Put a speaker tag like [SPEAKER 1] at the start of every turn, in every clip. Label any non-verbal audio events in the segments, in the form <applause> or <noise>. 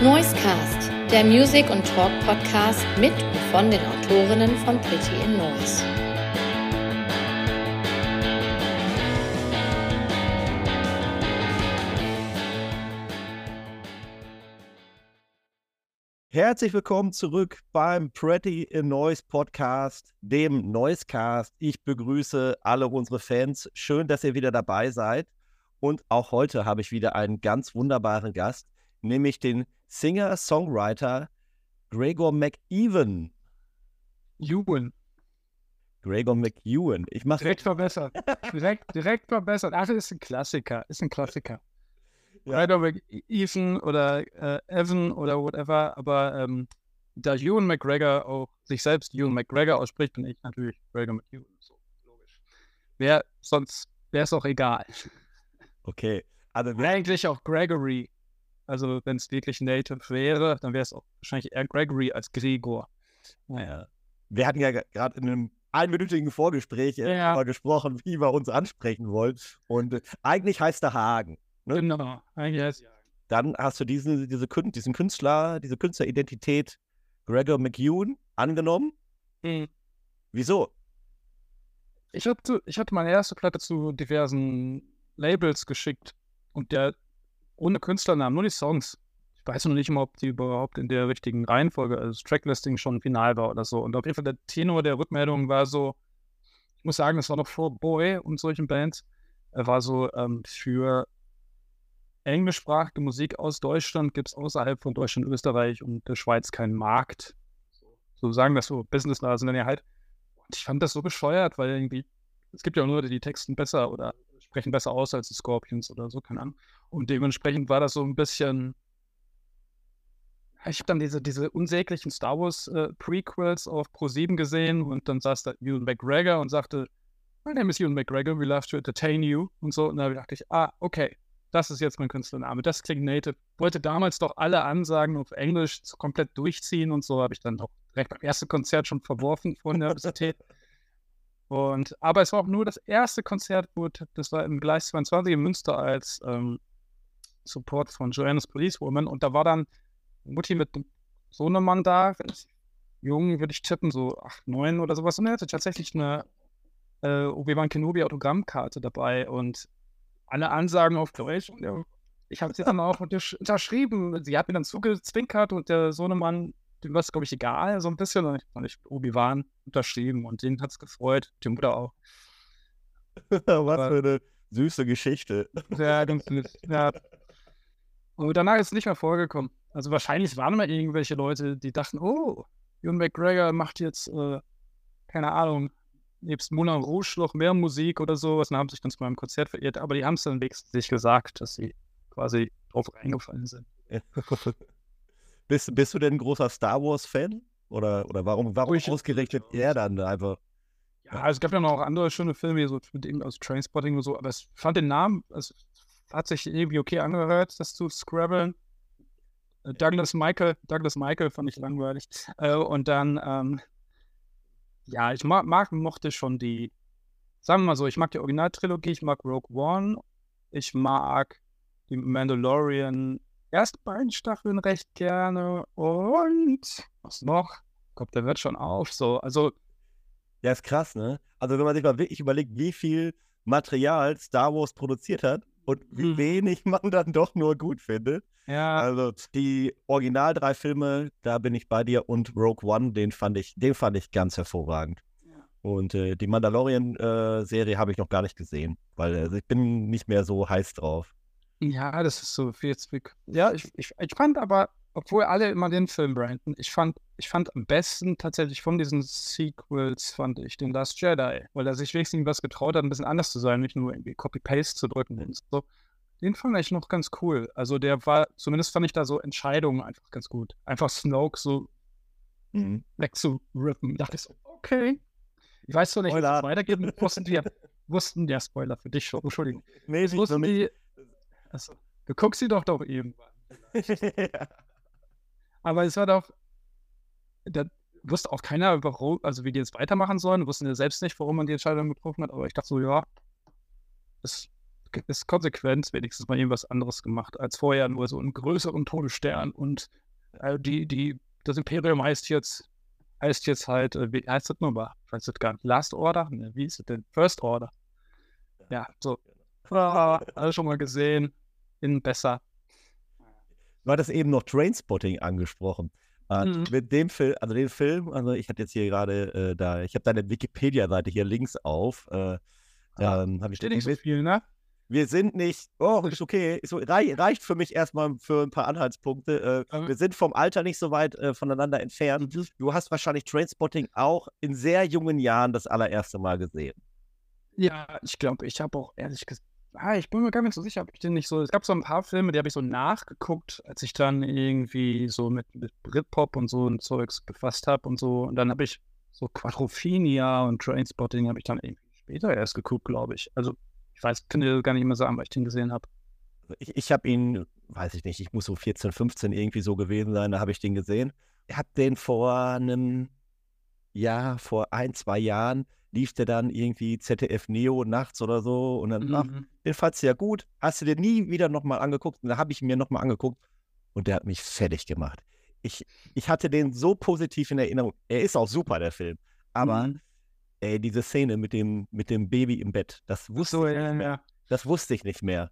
[SPEAKER 1] Noisecast, der Music- und Talk-Podcast mit und von den Autorinnen von Pretty in Noise.
[SPEAKER 2] Herzlich willkommen zurück beim Pretty in Noise Podcast, dem Noisecast. Ich begrüße alle unsere Fans. Schön, dass ihr wieder dabei seid. Und auch heute habe ich wieder einen ganz wunderbaren Gast, nämlich den Singer-Songwriter Gregor McEwen.
[SPEAKER 3] Ewan.
[SPEAKER 2] Gregor McEwen. Ich mache
[SPEAKER 3] Direkt verbessert. direkt, direkt verbessert. Ach, das ist ein Klassiker. Ist ein Klassiker.
[SPEAKER 2] Ja.
[SPEAKER 3] Gregor McEwen oder äh, Evan oder whatever. Aber ähm, da Ewan McGregor auch sich selbst Ewan McGregor ausspricht, bin ich natürlich Gregor McEwen. So, logisch. Wer, sonst wäre es auch egal.
[SPEAKER 2] Okay. Also
[SPEAKER 3] Eigentlich auch Gregory. Also, wenn es wirklich Native wäre, dann wäre es auch wahrscheinlich eher Gregory als Gregor.
[SPEAKER 2] ja. wir hatten ja gerade in einem einminütigen Vorgespräch äh,
[SPEAKER 3] Ja.
[SPEAKER 2] mal gesprochen, wie wir uns ansprechen wollen. Und äh, eigentlich heißt er Hagen. Ne?
[SPEAKER 3] Genau. Eigentlich heißt
[SPEAKER 2] Dann hast du diesen, diese, Kün- diesen Künstler, diese Künstleridentität Gregor McEwen angenommen.
[SPEAKER 3] Mhm.
[SPEAKER 2] Wieso?
[SPEAKER 3] Ich hatte, ich hatte meine erste Platte zu diversen Labels geschickt und der ohne Künstlernamen, nur die Songs. Ich weiß noch nicht mal, ob die überhaupt in der richtigen Reihenfolge, also das Tracklisting schon final war oder so. Und auf jeden Fall der Tenor der Rückmeldung war so, ich muss sagen, das war noch vor Boy und solchen Bands, er war so ähm, für englischsprachige Musik aus Deutschland gibt es außerhalb von Deutschland, Österreich und der Schweiz keinen Markt. So sagen das so Businessnasen dann ja halt. Und ich fand das so bescheuert, weil irgendwie, es gibt ja auch Leute, die texten besser oder sprechen besser aus als die Scorpions oder so, keine Ahnung. Und dementsprechend war das so ein bisschen. Ich habe dann diese, diese unsäglichen Star Wars äh, Prequels auf Pro7 gesehen und dann saß da Ewan McGregor und sagte, My name is Ewan McGregor, we love to entertain you und so. Und da dachte ich, ah, okay, das ist jetzt mein Künstlername, das klingt native. Wollte damals doch alle Ansagen auf Englisch komplett durchziehen und so habe ich dann auch direkt beim ersten Konzert schon verworfen von <laughs> der Universität. Und, aber es war auch nur das erste Konzert, wo, das war im Gleis 22 in Münster als ähm, Support von Joanna's Policewoman. Und da war dann Mutti mit einem Sohnemann da, jung würde ich tippen, so 8, 9 oder sowas. Und er hatte tatsächlich eine äh, Obi-Wan Kenobi Autogrammkarte dabei und alle Ansagen auf Deutsch. Und der, ich habe sie dann auch untersch unterschrieben. Sie hat mir dann zugezwinkert und der Sohnemann, dem war es, glaube ich, egal, so ein bisschen. Und ich habe ich Obi-Wan unterschrieben und den hat es gefreut, die Mutter auch. <laughs>
[SPEAKER 2] Was für eine süße Geschichte.
[SPEAKER 3] Ja, ganz nett. Ja. Und danach ist es nicht mehr vorgekommen. Also wahrscheinlich waren mal irgendwelche Leute, die dachten, oh, Ewan McGregor macht jetzt, äh, keine Ahnung, nebst Moulin Rouge noch mehr Musik oder sowas und haben sich dann zu meinem Konzert verirrt. Aber die haben es dann wenigstens nicht gesagt, dass sie quasi drauf reingefallen sind. <laughs>
[SPEAKER 2] bist, bist du denn ein großer Star Wars-Fan? Oder, oder warum, warum
[SPEAKER 3] Ich-
[SPEAKER 2] ausgerechnet <laughs> er dann einfach?
[SPEAKER 3] Ja, also es gab ja noch andere schöne Filme, so mit ihm aus Trainspotting und so, aber ich fand den Namen, es hat sich irgendwie okay angehört, das zu scrabbeln. Äh, Douglas Michael, Douglas Michael fand ich langweilig. Äh, und dann, ähm, ja, ich mag, mag, mochte schon die, sagen wir mal so, ich mag die Originaltrilogie, ich mag Rogue One, ich mag die Mandalorian ersten beiden Staffeln recht gerne und was noch? Glaube, der wird schon auf, so, also
[SPEAKER 2] Ja, ist krass, ne? Also wenn man sich mal wirklich überlegt, wie viel Material Star Wars produziert hat und wie
[SPEAKER 3] Mhm.
[SPEAKER 2] wenig man dann doch nur gut findet.
[SPEAKER 3] ja,
[SPEAKER 2] Also die Original drei Filme, da bin ich bei dir und Rogue One, den fand ich, den fand ich ganz hervorragend. Und äh, die Mandalorian-Serie habe ich noch gar nicht gesehen, weil äh, ich bin nicht mehr so heiß drauf.
[SPEAKER 3] Ja, das ist so viel Zwick. Ja, ich, ich, ich fand aber, obwohl alle immer den Film branden, ich fand, ich fand am besten tatsächlich von diesen Sequels, fand ich den Last Jedi, weil er sich wenigstens was getraut hat, ein bisschen anders zu sein, nicht nur irgendwie Copy-Paste zu drücken und so. Den fand ich noch ganz cool. Also der war, zumindest fand ich da so Entscheidungen einfach ganz gut. Einfach Snoke so
[SPEAKER 2] Mhm.
[SPEAKER 3] wegzurippen. Da dachte ich so, okay. Ich weiß so nicht, wie es weitergeht. Wussten die, wussten, ja, Spoiler für dich schon, Entschuldigung.
[SPEAKER 2] Nee,
[SPEAKER 3] Wussten die, also, du guckst sie doch doch irgendwann. <laughs>
[SPEAKER 2] ja.
[SPEAKER 3] Aber es war doch, da wusste auch keiner, warum, also wie die jetzt weitermachen sollen, wussten ja selbst nicht, warum man die Entscheidung getroffen hat, aber ich dachte so, ja, das ist konsequent wenigstens mal irgendwas anderes gemacht als vorher nur so einen größeren Todesstern und äh, die, die, das Imperium heißt jetzt, heißt jetzt halt, äh, wie heißt das nochmal? Ich weiß das gar nicht. Last Order? Ne, wie ist es denn? First Order. Ja, so. Ah, <laughs> alles schon mal gesehen. In besser.
[SPEAKER 2] Du hattest eben noch Trainspotting angesprochen. Äh,
[SPEAKER 3] Mhm.
[SPEAKER 2] Mit dem Film, also den Film, also ich hatte jetzt hier gerade äh, da, ich habe deine Wikipedia-Seite hier links auf. Äh, ähm, hab ich
[SPEAKER 3] Steht nicht so
[SPEAKER 2] wir,
[SPEAKER 3] viel, ne?
[SPEAKER 2] wir sind nicht, oh, ist okay, ist reicht für mich erstmal für ein paar Anhaltspunkte. Äh,
[SPEAKER 3] Aber-
[SPEAKER 2] wir sind vom Alter nicht so weit äh, voneinander entfernt. Du hast wahrscheinlich Trainspotting auch in sehr jungen Jahren das allererste Mal gesehen.
[SPEAKER 3] Ja, ich glaube, ich habe auch ehrlich gesagt, ah, ich bin mir gar nicht so sicher, ob ich den nicht so. Es gab so ein paar Filme, die habe ich so nachgeguckt, als ich dann irgendwie so mit, mit Britpop und so ein Zeugs befasst habe und so. Und dann habe ich so Quadrophenia und Trainspotting habe ich dann irgendwie später erst geguckt, glaube ich. Also, ich weiß, dir gar nicht mehr sagen, weil ich den gesehen habe.
[SPEAKER 2] Ich, ich habe ihn, weiß ich nicht, ich muss so 14, 15 irgendwie so gewesen sein, da habe ich den gesehen. Ich habe den vor einem Jahr, vor ein, zwei Jahren, lief der dann irgendwie ZDF Neo nachts oder so und dann, ach,
[SPEAKER 3] Mhm.
[SPEAKER 2] den fandst du ja gut, hast du dir nie wieder nochmal angeguckt und da habe ich ihn mir nochmal angeguckt und der hat mich fertig gemacht. Ich, ich hatte den so positiv in Erinnerung. Er ist auch super, der Film. Aber
[SPEAKER 3] Mhm.
[SPEAKER 2] ey, diese Szene mit dem, mit dem Baby im Bett, das wusste,
[SPEAKER 3] so,
[SPEAKER 2] ich,
[SPEAKER 3] ja,
[SPEAKER 2] nicht mehr.
[SPEAKER 3] ja.
[SPEAKER 2] das wusste ich nicht mehr.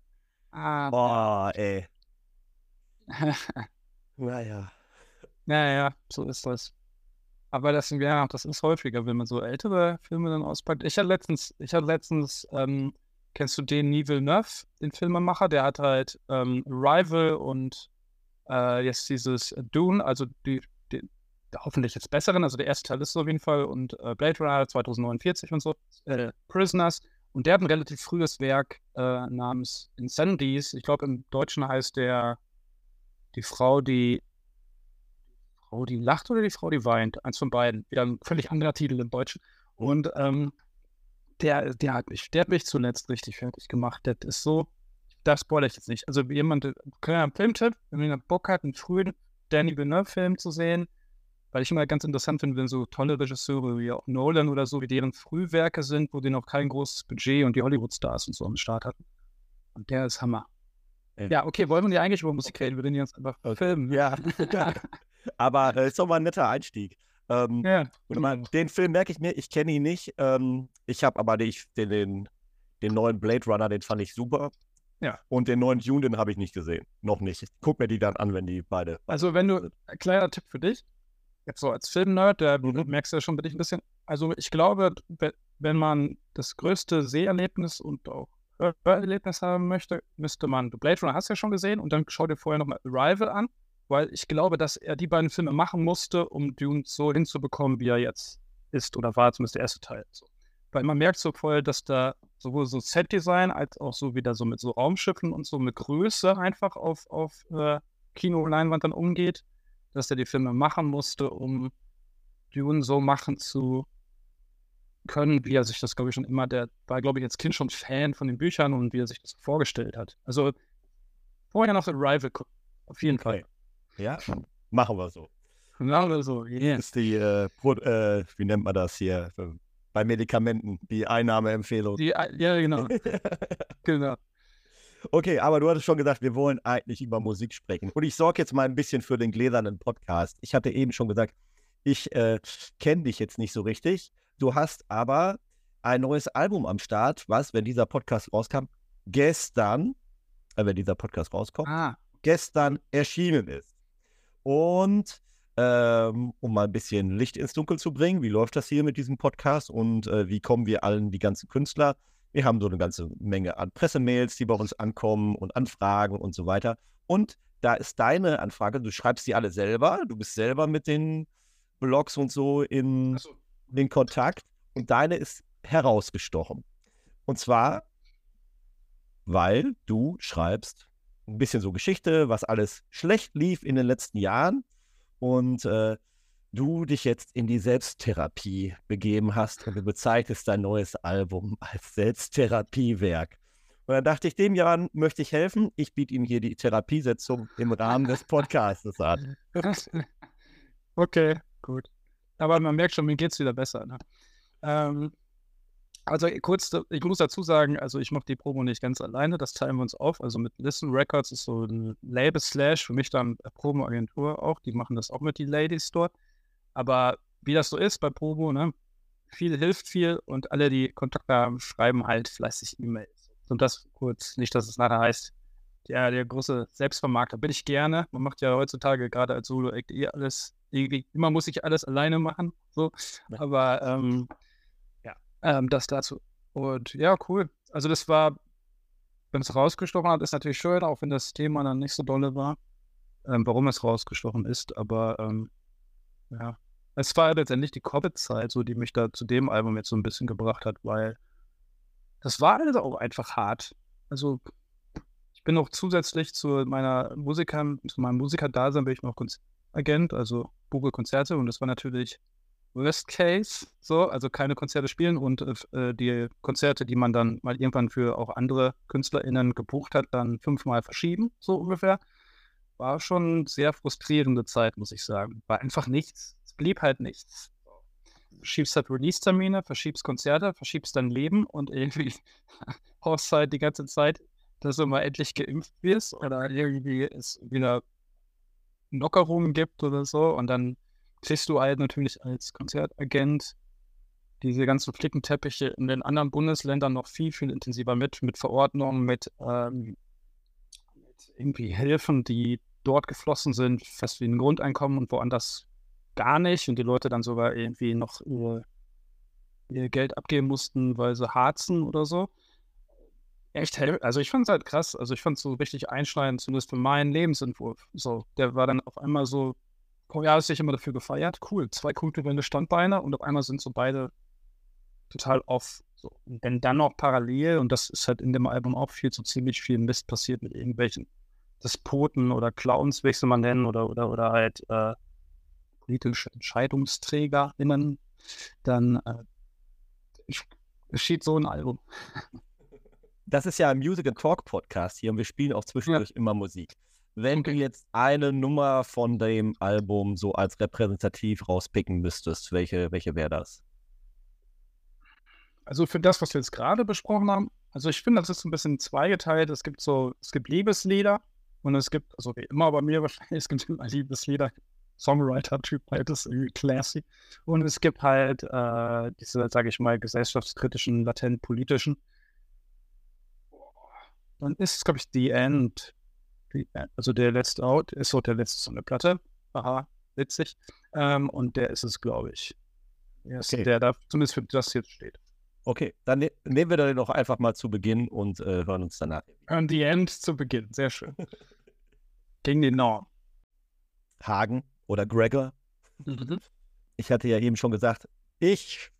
[SPEAKER 3] Ah,
[SPEAKER 2] Boah, ey. <laughs> Naja.
[SPEAKER 3] Ja, ja, so ist das. Aber das, ja, das ist häufiger, wenn man so ältere Filme dann auspackt. Ich hatte letztens, ich hatte letztens, ähm, kennst du den Denis Villeneuve, den Filmemacher? Der hat halt ähm, Rival und äh, jetzt dieses Dune, also die, die hoffentlich jetzt besseren, also der erste Teil ist es auf jeden Fall und äh, Blade Runner 2049 und so, äh, Prisoners. Und der hat ein relativ frühes Werk äh, namens Incendies. Ich glaube, im Deutschen heißt der die Frau, die Frau, die lacht oder die Frau, die weint. Eins von beiden. Wieder ein völlig anderer Titel im Deutschen. Und ähm, der, der hat mich, der hat mich zuletzt richtig fertig gemacht. Das ist so, das spoilere ich jetzt nicht. Also jemand, kleiner Filmtipp, wenn man Bock hat, einen frühen Danny Villeneuve-Film zu sehen, weil ich immer ganz interessant finde, wenn so tolle Regisseure wie auch Nolan oder so, wie deren Frühwerke sind, wo die noch kein großes Budget und die Hollywood-Stars und so am Start hatten. Und der ist Hammer.
[SPEAKER 2] Ja.
[SPEAKER 3] Okay, wollen wir ja eigentlich über Musik reden? Wir reden jetzt einfach
[SPEAKER 2] Okay.
[SPEAKER 3] Filmen.
[SPEAKER 2] Ja. <laughs> Aber äh, ist doch mal ein netter Einstieg. Ähm,
[SPEAKER 3] Ja,
[SPEAKER 2] mal, den Film merke ich mir, ich kenne ihn nicht. Ähm, ich habe aber den, den, den, neuen Blade Runner, den fand ich super.
[SPEAKER 3] Ja.
[SPEAKER 2] Und den neuen Dune, den habe ich nicht gesehen. Noch nicht. Ich guck mir die dann an, wenn die beide.
[SPEAKER 3] Also wenn du, ein kleiner Tipp für dich, jetzt so als Filmnerd, da
[SPEAKER 2] Mhm.
[SPEAKER 3] merkst du ja schon bei dich ein bisschen, also ich glaube, we- wenn man das größte Seherlebnis und auch Hörerlebnis haben möchte, müsste man, du Blade Runner hast du ja schon gesehen und dann schau dir vorher nochmal Arrival an, weil ich glaube, dass er die beiden Filme machen musste, um Dune so hinzubekommen, wie er jetzt ist oder war, zumindest der erste Teil. So. Weil man merkt so voll, dass da sowohl so Set-Design als auch so wieder so mit so Raumschiffen und so mit Größe einfach auf, auf äh, Kinoleinwand dann umgeht, dass er die Filme machen musste, um Dune so machen zu können, wie er sich das, glaube ich, schon immer, der war, glaube ich, als Kind schon Fan von den Büchern und wie er sich das vorgestellt hat. Also vorher noch Arrival. Auf jeden Fall.
[SPEAKER 2] Ja, machen wir so.
[SPEAKER 3] Genau so, yeah.
[SPEAKER 2] Das ist die, äh, Pro, äh, wie nennt man das hier? Äh, Bei Medikamenten, die Einnahmeempfehlung.
[SPEAKER 3] Die, ja, genau. <laughs> genau.
[SPEAKER 2] Okay, aber du hattest schon gesagt, wir wollen eigentlich über Musik sprechen. Und ich sorge jetzt mal ein bisschen für den gläsernen Podcast. Ich hatte eben schon gesagt, ich äh, kenne dich jetzt nicht so richtig. Du hast aber ein neues Album am Start, was, wenn dieser Podcast rauskam, gestern, äh, wenn dieser Podcast rauskommt,
[SPEAKER 3] Ah,
[SPEAKER 2] gestern erschienen ist. Und ähm, um mal ein bisschen Licht ins Dunkel zu bringen, wie läuft das hier mit diesem Podcast und äh, wie kommen wir allen, die ganzen Künstler? Wir haben so eine ganze Menge an Pressemails, die bei uns ankommen und Anfragen und so weiter. Und da ist deine Anfrage, du schreibst die alle selber, du bist selber mit den Blogs und so in
[SPEAKER 3] achso.
[SPEAKER 2] den Kontakt und deine ist herausgestochen. Und zwar, weil du schreibst ein bisschen so Geschichte, was alles schlecht lief in den letzten Jahren und äh, du dich jetzt in die Selbsttherapie begeben hast und du bezeichnest dein neues Album als Selbsttherapiewerk. Und dann dachte ich, dem Jan möchte ich helfen. Ich biete ihm hier die Therapiesetzung im Rahmen des Podcasts an. <laughs>
[SPEAKER 3] okay, gut. Aber man merkt schon, mir geht es wieder besser. Ne? Ähm, Also kurz, ich muss dazu sagen, also ich mache die Promo nicht ganz alleine, das teilen wir uns auf. Also mit Listen Records ist so ein Label Slash, für mich dann Promo-Agentur auch, die machen das auch mit die Lady Store. Aber wie das so ist bei Promo, ne? Viel hilft viel und alle, die Kontakte haben, schreiben halt fleißig E-Mails. Und das kurz, nicht, dass es nachher heißt, ja, der große Selbstvermarkter bin ich gerne. Man macht ja heutzutage gerade als Solo-Act eh alles, immer muss ich alles alleine machen. So. Aber ähm, ähm, das dazu. Und ja, cool. Also das war, wenn es rausgestochen hat, ist natürlich schön, auch wenn das Thema dann nicht so dolle war, ähm, warum es rausgestochen ist. Aber ähm, ja, es war letztendlich die Covid-Zeit, so die mich da zu dem Album jetzt so ein bisschen gebracht hat, weil das war also auch einfach hart. Also ich bin noch zusätzlich zu meiner Musiker, zu meinem Musiker-Dasein bin ich noch Agent, also buche Konzerte und das war natürlich Worst Case, so, also keine Konzerte spielen und äh, die Konzerte, die man dann mal irgendwann für auch andere KünstlerInnen gebucht hat, dann fünfmal verschieben, so ungefähr. War schon sehr frustrierende Zeit, muss ich sagen. War einfach nichts blieb halt nichts. Verschiebst halt Release-Termine, verschiebst Konzerte, verschiebst dein Leben und irgendwie <laughs> hoffst halt die ganze Zeit, dass du mal endlich geimpft wirst oder irgendwie es wieder Lockerungen gibt oder so. Und dann kriegst du halt natürlich als Konzertagent diese ganzen Flickenteppiche in den anderen Bundesländern noch viel, viel intensiver mit, mit Verordnungen, mit, ähm, mit irgendwie Hilfen, die dort geflossen sind, fest wie ein Grundeinkommen und woanders gar nicht und die Leute dann sogar irgendwie noch ihr, ihr Geld abgeben mussten, weil sie harzen oder so. Echt, also ich fand es halt krass. Also ich fand es so richtig einschneidend, zumindest für meinen Lebensentwurf. So, der war dann auf einmal so, ja, ist sich immer dafür gefeiert. Cool, zwei kulturelle Standbeine und auf einmal sind so beide total off. So. Und wenn dann noch parallel, und das ist halt in dem Album auch viel, so ziemlich viel Mist passiert mit irgendwelchen Despoten oder Clowns, wie ich sie mal nennen, oder, oder, oder halt äh, politische EntscheidungsträgerInnen, dann äh, geschieht so ein Album.
[SPEAKER 2] Das ist ja ein Music and Talk Podcast hier und wir spielen auch zwischendurch ja. immer Musik. Wenn okay. du jetzt eine Nummer von dem Album so als repräsentativ rauspicken müsstest, welche, welche wäre das?
[SPEAKER 3] Also für das, was wir jetzt gerade besprochen haben, also ich finde, das ist ein bisschen zweigeteilt. Es gibt so, es gibt Liebeslieder und es gibt, also wie immer bei mir <laughs> wahrscheinlich, es gibt immer Liebeslieder, Songwriter-Typ halt ist irgendwie classy. Und es gibt halt äh, diese, sage ich mal, gesellschaftskritischen, latent politischen. Dann ist es, glaube ich, The End. Also der letzte Out ist so der letzte so eine Platte. Aha, witzig. Ähm, und der ist es, glaube ich. Der, okay. der da zumindest für das jetzt steht.
[SPEAKER 2] Okay, dann ne nehmen wir den doch einfach mal zu Beginn und äh, hören uns danach.
[SPEAKER 3] Hören The End zu Beginn, sehr schön. <laughs> Gegen den Norm.
[SPEAKER 2] Hagen oder Gregor. Mhm. Ich hatte ja eben schon gesagt, ich,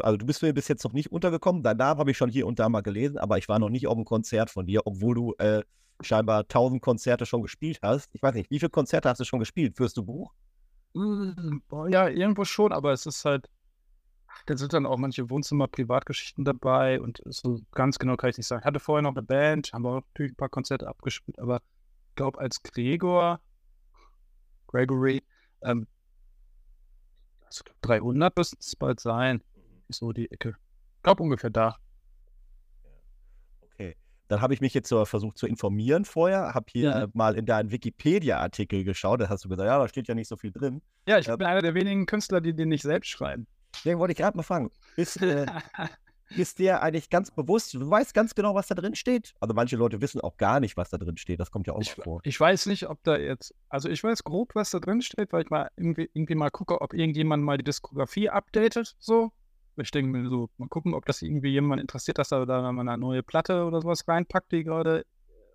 [SPEAKER 2] also du bist mir bis jetzt noch nicht untergekommen. Deinen Namen habe ich schon hier und da mal gelesen, aber ich war noch nicht auf einem Konzert von dir, obwohl du äh, scheinbar tausend Konzerte schon gespielt hast. Ich weiß nicht, wie viele Konzerte hast du schon gespielt? Führst du Buch?
[SPEAKER 3] Hm, ja, irgendwo schon, aber es ist halt, da sind dann auch manche Wohnzimmer-Privatgeschichten dabei und so ganz genau kann ich nicht sagen. Ich hatte vorher noch eine Band, haben auch natürlich ein paar Konzerte abgespielt, aber ich glaube, als Gregor Gregory. Ähm, also 300 müssten es bald sein. So die Ecke. Ich glaube ungefähr da.
[SPEAKER 2] Dann habe ich mich jetzt so versucht zu informieren vorher, habe hier ja. mal in deinen Wikipedia-Artikel geschaut, da hast du gesagt, ja, da steht ja nicht so viel drin.
[SPEAKER 3] Ja, ich äh, bin einer der wenigen Künstler, die den nicht selbst schreiben.
[SPEAKER 2] Deswegen wollte ich gerade mal fragen. Ist, äh, <laughs> ist dir eigentlich ganz bewusst, du weißt ganz genau, was da drin steht. Also manche Leute wissen auch gar nicht, was da drin steht. Das kommt ja auch
[SPEAKER 3] ich,
[SPEAKER 2] vor.
[SPEAKER 3] Ich weiß nicht, ob da jetzt, also ich weiß grob, was da drin steht, weil ich mal irgendwie, irgendwie mal gucke, ob irgendjemand mal die Diskografie updatet, so. Ich denke mir so, mal gucken, ob das irgendwie jemand interessiert, dass er da mal eine neue Platte oder sowas reinpackt, die gerade,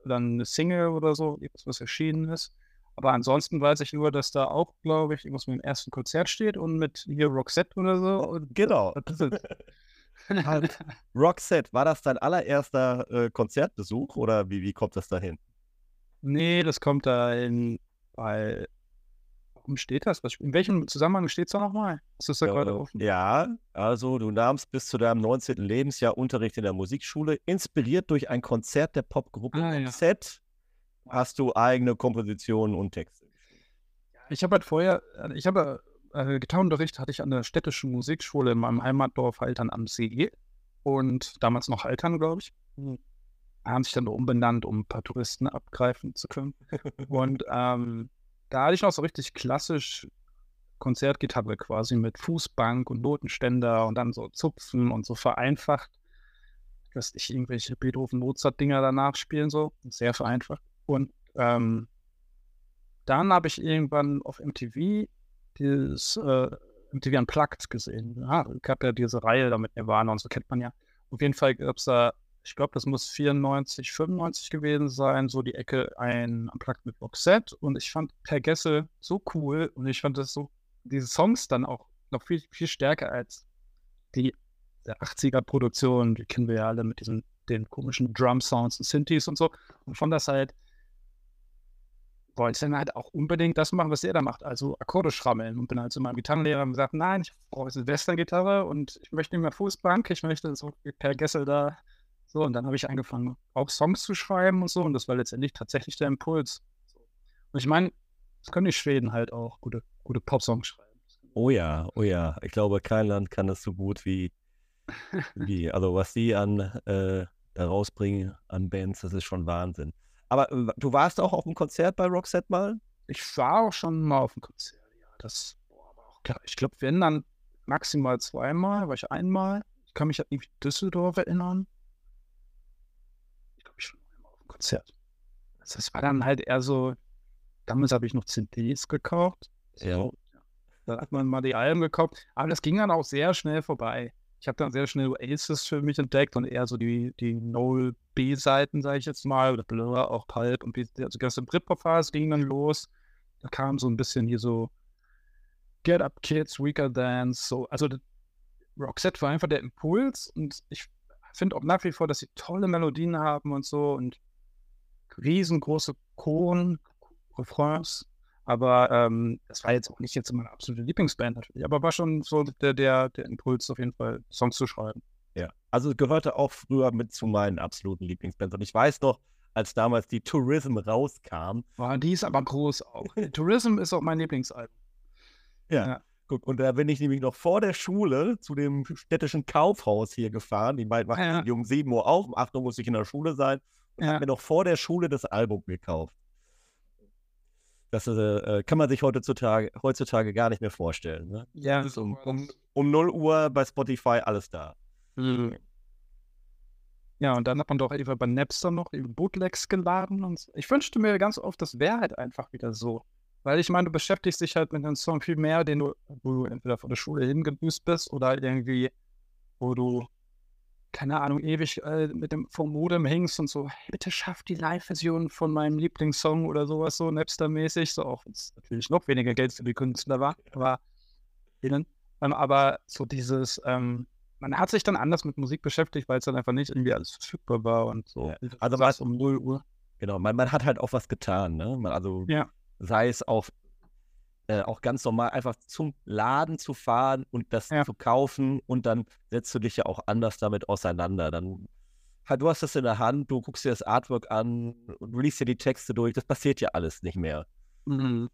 [SPEAKER 3] oder eine Single oder so, was erschienen ist. Aber ansonsten weiß ich nur, dass da auch, glaube ich, irgendwas mit dem ersten Konzert steht und mit hier Roxette oder so. Und
[SPEAKER 2] genau. <laughs> Halt. Roxette, war das dein allererster äh, Konzertbesuch oder wie, wie kommt das dahin?
[SPEAKER 3] Nee, das kommt da in, weil, warum steht das? In welchem Zusammenhang steht es da nochmal? Ist das da ja, gerade offen?
[SPEAKER 2] Ja, also du nahmst bis zu deinem 19. Lebensjahr Unterricht in der Musikschule, inspiriert durch ein Konzert der Popgruppe ah. Ja. Hast du eigene Kompositionen und Texte?
[SPEAKER 3] Ich habe halt vorher, ich habe äh, Gitarrenunterricht hatte ich an der städtischen Musikschule in meinem Heimatdorf Haltern am See. und damals noch Haltern, glaube ich. Mhm. Haben sich dann umbenannt, um ein paar Touristen abgreifen zu können. <laughs> und ähm, da hatte ich noch so richtig klassisch Konzertgitarre quasi mit Fußbank und Notenständer und dann so Zupfen und so vereinfacht, dass ich irgendwelche Beethoven-Mozart-Dinger danach spielen, so sehr vereinfacht. Und ähm, dann habe ich irgendwann auf MTV dieses äh, MTV Unplugged gesehen. Ja, gab ja diese Reihe da mit Nirvana und so kennt man ja. Auf jeden Fall gab es da, ich glaube, das muss 94, 95 gewesen sein, so die Ecke ein Unplugged mit Roxette und ich fand Per Gessel so cool und ich fand das so diese Songs dann auch noch viel, viel stärker als die der 80er-Produktion, die kennen wir ja alle mit diesen den komischen Drum-Sounds und Synthes und so. Und fand das halt, wollte ich dann halt auch unbedingt das machen, was er da macht, also Akkorde schrammeln. Und bin halt zu meinem Gitarrenlehrer und gesagt, nein, ich brauche eine Western-Gitarre und ich möchte nicht mehr Fußbank, ich möchte so per Gessel da. So, und dann habe ich angefangen, auch Songs zu schreiben und so. Und das war letztendlich tatsächlich der Impuls. Und ich meine, das können die Schweden halt auch gute gute Popsongs schreiben.
[SPEAKER 2] Oh ja, oh ja. Ich glaube, kein Land kann das so gut wie, wie also was die an äh, da rausbringen an Bands, das ist schon Wahnsinn. Aber äh, du warst auch auf dem Konzert bei Roxette mal?
[SPEAKER 3] Ich war auch schon mal auf dem Konzert, ja. Das, boah, aber auch klar. Ich glaube, wenn dann maximal zweimal, war ich einmal. Ich kann mich an Düsseldorf erinnern. Ich glaube, ich war einmal auf dem Konzert. Das war dann halt eher so, damals habe ich noch CDs gekauft.
[SPEAKER 2] Ja.
[SPEAKER 3] Da hat man mal die Alben gekauft. Aber das ging dann auch sehr schnell vorbei. Ich habe dann sehr schnell Oasis für mich entdeckt und eher so die, die Noel B-Seiten, sage ich jetzt mal, oder Blur, auch Pulp und also die ganze Britpop-Phase ging dann los. Da kam so ein bisschen hier so Get Up Kids, Weaker Dance, so. Also Roxette war einfach der Impuls und ich finde auch nach wie vor, dass sie tolle Melodien haben und so und riesengroße Choren, Refrains. Aber ähm, das war jetzt auch nicht jetzt meine absolute Lieblingsband natürlich, aber war schon so der, der, der Impuls auf jeden Fall, Songs zu schreiben.
[SPEAKER 2] Ja, also gehörte auch früher mit zu meinen absoluten Lieblingsbands. Und ich weiß noch, als damals die Tourism rauskam.
[SPEAKER 3] War die ist aber groß auch. <laughs> Tourism ist auch mein Lieblingsalbum.
[SPEAKER 2] Ja. ja. Guck, und da bin ich nämlich noch vor der Schule zu dem städtischen Kaufhaus hier gefahren. Die meinten, ja. um 7 Uhr auf, um 8 Uhr muss ich in der Schule sein. Ja. habe mir noch vor der Schule das Album gekauft. Das äh, kann man sich heutzutage, heutzutage gar nicht mehr vorstellen. Ne?
[SPEAKER 3] Ja.
[SPEAKER 2] Das ist um, um, um 0 Uhr bei Spotify alles da. Mhm.
[SPEAKER 3] Ja, und dann hat man doch eben bei Napster noch eben Bootlegs geladen. Und ich wünschte mir ganz oft, das wäre halt einfach wieder so. Weil ich meine, du beschäftigst dich halt mit einem Song viel mehr, den du, wo du entweder von der Schule hingedüst bist oder irgendwie, wo du keine Ahnung, ewig äh, mit dem vom Modem hängst und so, hey, bitte schaff die Live-Version von meinem Lieblingssong oder sowas, so Napster-mäßig, so auch wenn es natürlich noch weniger Geld für die Künstler war, aber. Ähm, aber so dieses, ähm, man hat sich dann anders mit Musik beschäftigt, weil es dann einfach nicht irgendwie alles verfügbar war und so. Ja.
[SPEAKER 2] Also war es um 0 Uhr. Genau, man, man hat halt auch was getan, ne? Man, also
[SPEAKER 3] ja.
[SPEAKER 2] sei es auch äh, auch ganz normal einfach zum Laden zu fahren und das ja. zu kaufen und dann setzt du dich ja auch anders damit auseinander. Dann du hast das in der Hand, du guckst dir das Artwork an und du liest dir die Texte durch. Das passiert ja alles nicht mehr. Mhm.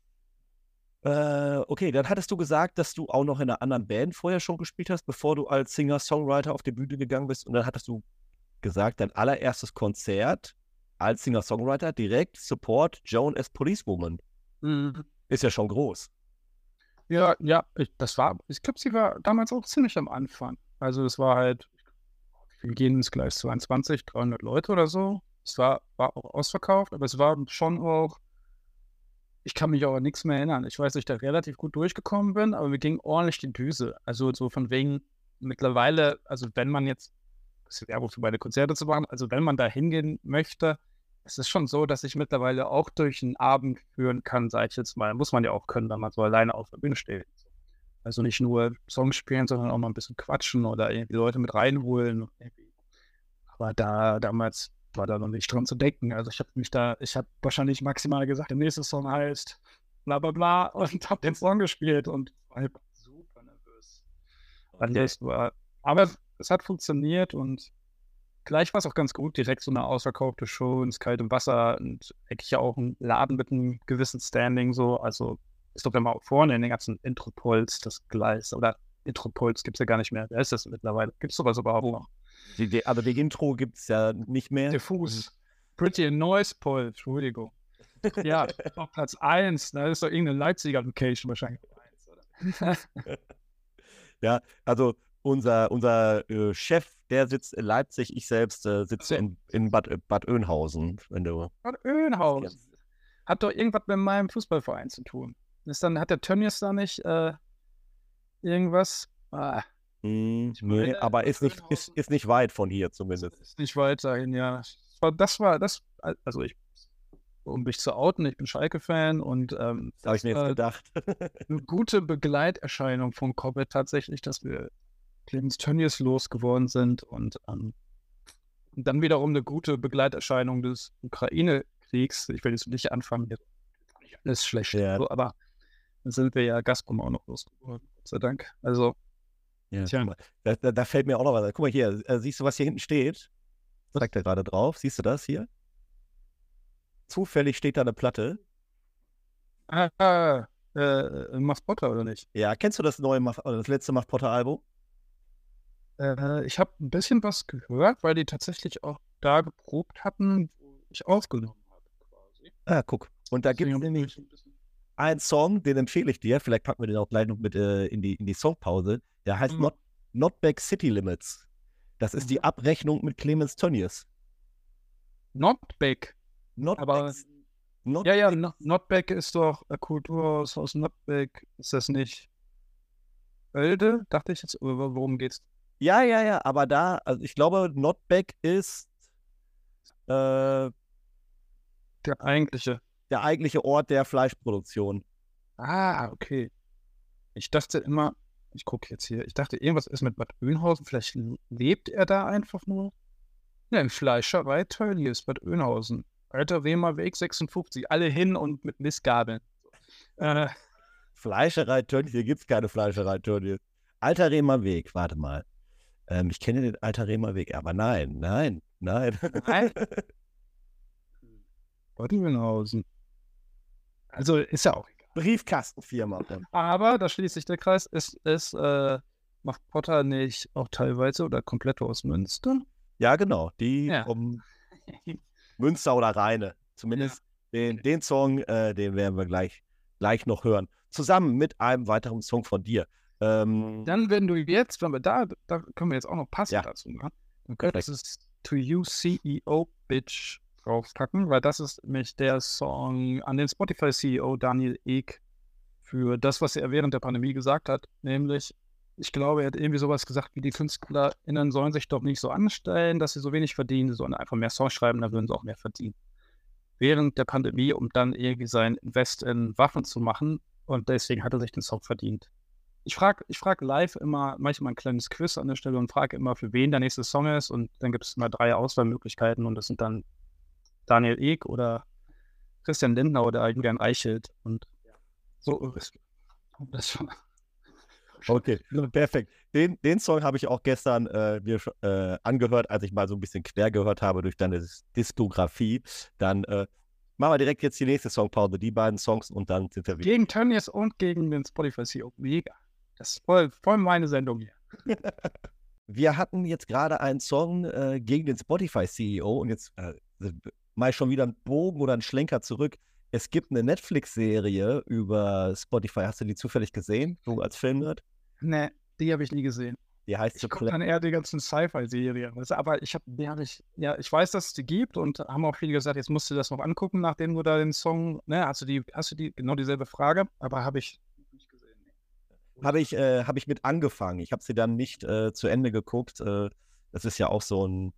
[SPEAKER 2] Äh, okay, dann hattest du gesagt, dass du auch noch in einer anderen Band vorher schon gespielt hast, bevor du als Singer-Songwriter auf die Bühne gegangen bist. Und dann hattest du gesagt, dein allererstes Konzert als Singer-Songwriter direkt Support Joan as Policewoman. Mhm. Ist ja schon groß.
[SPEAKER 3] Ja, ja, ich, das war, ich glaube, sie war damals auch ziemlich am Anfang. Also es war halt, wir gehen ins Gleis 22, 300 Leute oder so. Es war, war auch ausverkauft, aber es war schon auch, ich kann mich auch an nichts mehr erinnern. Ich weiß, dass ich da relativ gut durchgekommen bin, aber mir ging ordentlich die Düse. Also so von wegen mittlerweile, also wenn man jetzt, das ist Werbung für meine Konzerte zu machen, also wenn man da hingehen möchte, es ist schon so, dass ich mittlerweile auch durch einen Abend führen kann, sage ich jetzt mal. Muss man ja auch können, wenn man so alleine auf der Bühne steht. Also nicht nur Songs spielen, sondern auch mal ein bisschen quatschen oder irgendwie Leute mit reinholen. Aber da damals war da noch nicht dran zu denken. Also ich habe mich da, ich habe wahrscheinlich maximal gesagt, der nächste Song heißt bla bla bla <laughs> und habe den Song gespielt und war super nervös. Okay. Aber es hat funktioniert und Gleich war es auch ganz gut, direkt so eine ausverkaufte Show ins kalte Wasser und eigentlich ja auch ein Laden mit einem gewissen Standing so. Also ist doch immer vorne in den ganzen Intropols das Gleis oder Intropols gibt es ja gar nicht mehr. Wer ist das mittlerweile? Gibt es sowas überhaupt noch?
[SPEAKER 2] Die, die, aber die Intro gibt es ja nicht mehr.
[SPEAKER 3] Diffus. Pretty Noise Poll, Entschuldigung. Ja, <laughs> auf Platz 1. Das ist doch irgendeine Leipziger Location wahrscheinlich. <laughs>
[SPEAKER 2] ja, also unser, unser äh, Chef, der sitzt in Leipzig, ich selbst äh, sitze in, in Bad, äh, Bad Oeynhausen, wenn du.
[SPEAKER 3] Bad Oeynhausen. Hat doch irgendwas mit meinem Fußballverein zu tun. Ist dann, hat der Tönnies da nicht äh, irgendwas? Ah.
[SPEAKER 2] Mm, nee, aber ist nicht, ist, ist nicht weit von hier zumindest.
[SPEAKER 3] Ist nicht weit dahin, ja. Das war, das also ich, um mich zu outen, ich bin Schalke-Fan und ähm,
[SPEAKER 2] das habe ich mir jetzt gedacht. <laughs>
[SPEAKER 3] eine gute Begleiterscheinung von Cobbett tatsächlich, dass wir Clemens Tönnies losgeworden sind und ähm, dann wiederum eine gute Begleiterscheinung des Ukraine-Kriegs. Ich will jetzt nicht anfangen, hier alles schlecht, ja. so, aber dann sind wir ja Gazprom auch noch losgeworden, Gott sei Dank. Also,
[SPEAKER 2] ja, da, da, da, fällt mir auch noch was. Guck mal hier, äh, siehst du, was hier hinten steht? Zeigt er gerade drauf. Siehst du das hier? Zufällig steht da eine Platte.
[SPEAKER 3] Ah, ah äh, Muff Potter oder nicht?
[SPEAKER 2] Ja, kennst du das neue, das letzte Muff Potter Album?
[SPEAKER 3] Äh, ich habe ein bisschen was gehört, weil die tatsächlich auch da geprobt hatten, wo ich aufgenommen habe quasi.
[SPEAKER 2] Ah, guck. Und da gibt es nämlich einen Song, den empfehle ich dir. Vielleicht packen wir den auch gleich noch mit äh, in, die, in die Songpause. Der heißt mhm. Not, Not Back City Limits. Das ist die Abrechnung mit Clemens Tönnies.
[SPEAKER 3] Not Back?
[SPEAKER 2] Not
[SPEAKER 3] ja, ja, back. Not Back ist doch Kulturhaus aus Notbeck. Ist das nicht Oelde? Dachte ich jetzt, worum geht's?
[SPEAKER 2] Ja, ja, ja, aber da, also ich glaube, Notbeck ist äh,
[SPEAKER 3] der eigentliche.
[SPEAKER 2] Der eigentliche Ort der Fleischproduktion.
[SPEAKER 3] Ah, okay. Ich dachte immer, ich gucke jetzt hier, ich dachte, irgendwas ist mit Bad Oeynhausen, vielleicht lebt er da einfach nur. Ne, Fleischerei Töllies, Bad Oeynhausen. Alter Wemer Weg 56, alle hin und mit Missgabeln.
[SPEAKER 2] Äh, Fleischerei Tönnies, hier gibt es keine Fleischerei Tönnies. Alter Remer Weg, warte mal. Ähm, ich kenne den Alter Remer Weg, aber nein, nein, nein. Nein. <laughs>
[SPEAKER 3] Ottenhausen. Also ist ja auch egal.
[SPEAKER 2] Briefkastenfirma.
[SPEAKER 3] Aber da schließt sich der Kreis. Ist, ist äh, macht Potter nicht auch teilweise oder komplett aus Münster?
[SPEAKER 2] Ja, genau. Die ja. um Münster oder Rheine. Zumindest ja. den, den Song, äh, den werden wir gleich, gleich noch hören. Zusammen mit einem weiteren Song von dir.
[SPEAKER 3] Ähm, Dann, wenn du jetzt, wenn wir da, da können wir jetzt auch noch passen ja. dazu machen. Dann könntest du es To You CEO Bitch draufpacken, weil das ist nämlich der Song an den Spotify-CEO Daniel Ek für das, was er während der Pandemie gesagt hat, nämlich, ich glaube, er hat irgendwie sowas gesagt, wie die KünstlerInnen sollen sich doch nicht so anstellen, dass sie so wenig verdienen, sie sollen einfach mehr Songs schreiben, dann würden sie auch mehr verdienen. Während der Pandemie, um dann irgendwie sein Invest in Waffen zu machen und deswegen hat er sich den Song verdient. Ich frage ich frag live immer manchmal ein kleines Quiz an der Stelle und frage immer, für wen der nächste Song ist und dann gibt es immer drei Auswahlmöglichkeiten und das sind dann Daniel Eck oder Christian Lindner oder Julian Reichelt. Und so ist <laughs>
[SPEAKER 2] das Okay, <laughs> perfekt. Den, den Song habe ich auch gestern äh, mir äh, angehört, als ich mal so ein bisschen quer gehört habe durch deine Diskografie. Dann äh, machen wir direkt jetzt die nächste Songpause, die beiden Songs und dann sind wir
[SPEAKER 3] wieder. Gegen Tönnies und gegen den Spotify CEO. Mega. Das ist voll, voll meine Sendung hier. <laughs>
[SPEAKER 2] wir hatten jetzt gerade einen Song äh, gegen den Spotify CEO und jetzt äh, mal schon wieder einen Bogen oder einen Schlenker zurück. Es gibt eine Netflix-Serie über Spotify. Hast du die zufällig gesehen, du als Filmnerd?
[SPEAKER 3] Nee, die habe ich nie gesehen.
[SPEAKER 2] Die heißt
[SPEAKER 3] ich gucke dann eher die ganzen Sci-Fi-Serien. Aber ich habe, habe ich, ja, ich weiß, dass es die gibt und haben auch viele gesagt, jetzt musst du das noch angucken, nachdem du da den Song, ne, hast du die, hast du die, genau dieselbe Frage, aber habe ich.
[SPEAKER 2] Habe ich, äh, hab ich mit angefangen. Ich habe sie dann nicht äh, zu Ende geguckt. Äh, das ist ja auch so ein,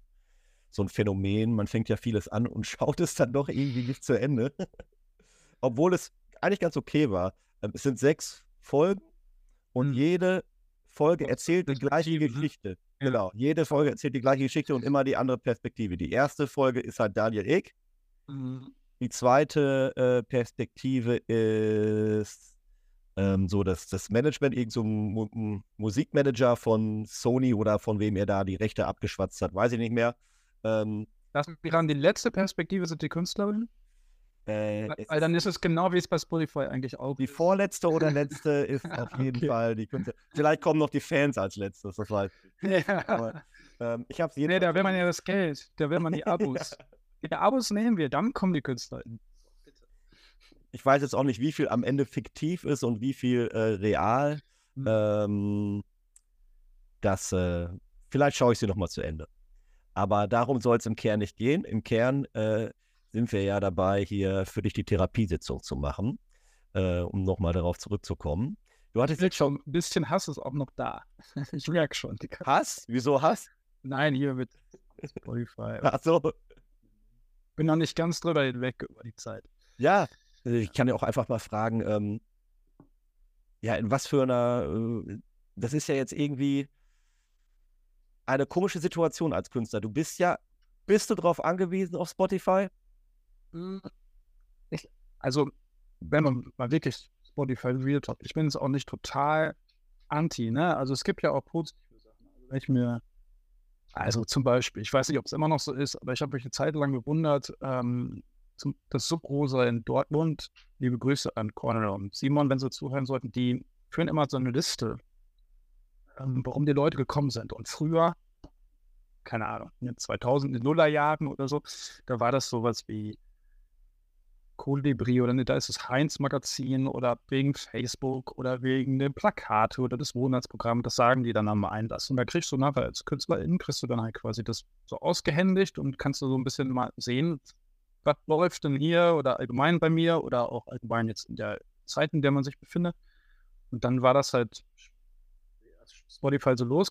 [SPEAKER 2] so ein Phänomen. Man fängt ja vieles an und <laughs> schaut es dann doch irgendwie nicht zu Ende. <laughs> Obwohl es eigentlich ganz okay war. Ähm, es sind sechs Folgen und mhm. jede Folge erzählt die gleiche ne? Geschichte. Genau. Jede Folge erzählt die gleiche Geschichte und immer die andere Perspektive. Die erste Folge ist halt Daniel Eck. Mhm. Die zweite äh, Perspektive ist ähm, so dass das Management, irgend so ein Musikmanager von Sony oder von wem er da die Rechte abgeschwatzt hat, weiß ich nicht mehr.
[SPEAKER 3] Ähm, Lass mich ran, die letzte Perspektive sind die Künstlerinnen. Äh, weil, dann ist es genau wie es bei Spotify eigentlich auch.
[SPEAKER 2] Die vorletzte oder <laughs> letzte ist auf jeden okay. Fall die Künstler. Vielleicht kommen noch die Fans als letztes, das weiß ich. Ja. Aber, Ähm, ich
[SPEAKER 3] Nee, da will man ja das Geld, da will man die Abos. <laughs> die Abos nehmen wir, dann kommen die Künstler.
[SPEAKER 2] Ich weiß jetzt auch nicht, wie viel am Ende fiktiv ist und wie viel äh, real.
[SPEAKER 3] Hm.
[SPEAKER 2] Ähm, das, äh, vielleicht schaue ich sie nochmal zu Ende. Aber darum soll es im Kern nicht gehen. Im Kern äh, sind wir ja dabei, hier für dich die Therapiesitzung zu machen, äh, um nochmal darauf zurückzukommen. Du hattest jetzt schon.
[SPEAKER 3] Ein bisschen Hass ist auch noch da. <laughs> Ich merke schon.
[SPEAKER 2] Hass? Wieso Hass?
[SPEAKER 3] Nein, hier mit Spotify.
[SPEAKER 2] Ach so.
[SPEAKER 3] Bin noch nicht ganz drüber hinweg über die Zeit.
[SPEAKER 2] Ja, ich kann ja auch einfach mal fragen, ähm, ja, in was für einer, äh, das ist ja jetzt irgendwie eine komische Situation als Künstler. Du bist ja, bist du drauf angewiesen auf Spotify?
[SPEAKER 3] Hm, Ich, also, wenn man mal wirklich Spotify Real Talk, ich bin jetzt auch nicht total anti, ne? Also es gibt ja auch positive Sachen. Also wenn ich mir, also zum Beispiel, ich weiß nicht, ob es immer noch so ist, aber ich habe mich eine Zeit lang gewundert, ähm, zum, das Subrosa in Dortmund, liebe Grüße an Cornel und Simon, wenn sie zuhören sollten, die führen immer so eine Liste, ähm, warum die Leute gekommen sind. Und früher, keine Ahnung, in den 2000, in den Nullerjahren oder so, da war das sowas wie Kolibri oder ne, da ist das Heinz-Magazin oder wegen Facebook oder wegen der Plakate oder das Monatsprogramm, das sagen die dann am Einlass. Und da kriegst du nachher als Künstlerin, kriegst du dann halt quasi das so ausgehändigt und kannst du so ein bisschen mal sehen, was läuft denn hier oder allgemein bei mir oder auch allgemein jetzt in der Zeit, in der man sich befindet. Und dann war das halt, Spotify so los,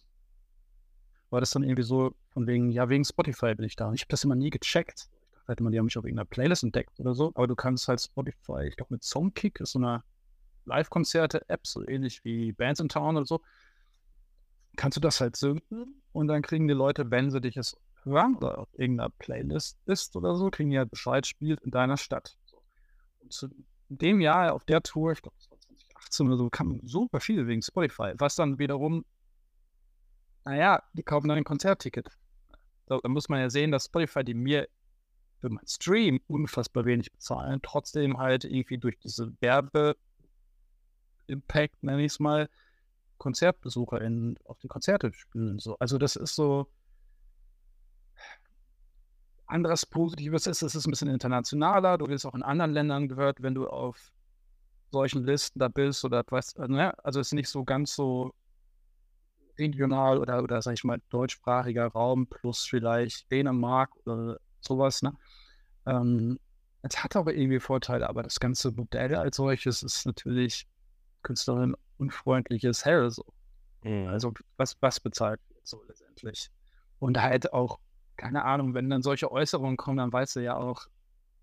[SPEAKER 3] war das dann irgendwie so von wegen, ja, wegen Spotify bin ich da. Und ich habe das immer nie gecheckt. Ich dachte halt die haben mich auf irgendeiner Playlist entdeckt oder so. Aber du kannst halt Spotify, ich glaube mit Songkick ist so eine Live-Konzerte-App, so ähnlich wie Bands in Town oder so, kannst du das halt synken und dann kriegen die Leute, wenn sie dich es hören oder auf irgendeiner Playlist ist oder so, kriegen die halt Bescheid, spielt in deiner Stadt. Und zu dem Jahr auf der Tour, ich glaube, das war 2018 oder so, kamen super viele wegen Spotify, was dann wiederum, naja, die kaufen dann ein Konzertticket. So, da muss man ja sehen, dass Spotify, die mir für meinen Stream unfassbar wenig bezahlen, trotzdem halt irgendwie durch diese Werbe-Impact, nenne ich es mal, Konzertbesucher in, auf die Konzerte spielen. So. Also das ist so, anderes Positives ist, es ist ein bisschen internationaler. Du wirst auch in anderen Ländern gehört, wenn du auf solchen Listen da bist oder was. Ne? Also es ist nicht so ganz so regional oder, oder sag ich mal, deutschsprachiger Raum plus vielleicht Dänemark oder sowas. Ne? Ähm, es hat aber irgendwie Vorteile, aber das ganze Modell als solches ist natürlich Künstlerin unfreundliches Hell so.
[SPEAKER 2] Mhm.
[SPEAKER 3] Also was, was bezahlt so letztendlich. Und halt auch keine Ahnung, wenn dann solche Äußerungen kommen, dann weißt du ja auch,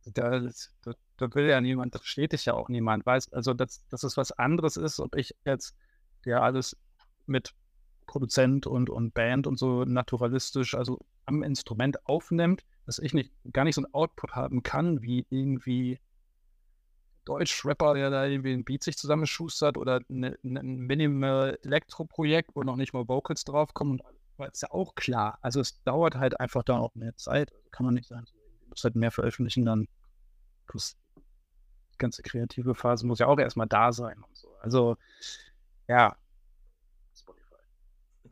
[SPEAKER 3] da, da, da will ja niemand, da steht dich ja auch niemand, weißt also, dass, dass es was anderes ist, ob ich jetzt ja alles mit Produzent und, und Band und so naturalistisch, also am Instrument aufnimmt, dass ich nicht gar nicht so ein Output haben kann, wie irgendwie Deutsch-Rapper, der da irgendwie ein Beat sich zusammenschustert oder ne, ne, ein Minimal-Elektro-Projekt, wo noch nicht mal Vocals draufkommen. und war ist ja auch klar. Also es dauert halt einfach dann auch mehr Zeit. Kann man nicht sagen, du musst halt mehr veröffentlichen, dann plus die ganze kreative Phase muss ja auch erstmal da sein und so. Also ja.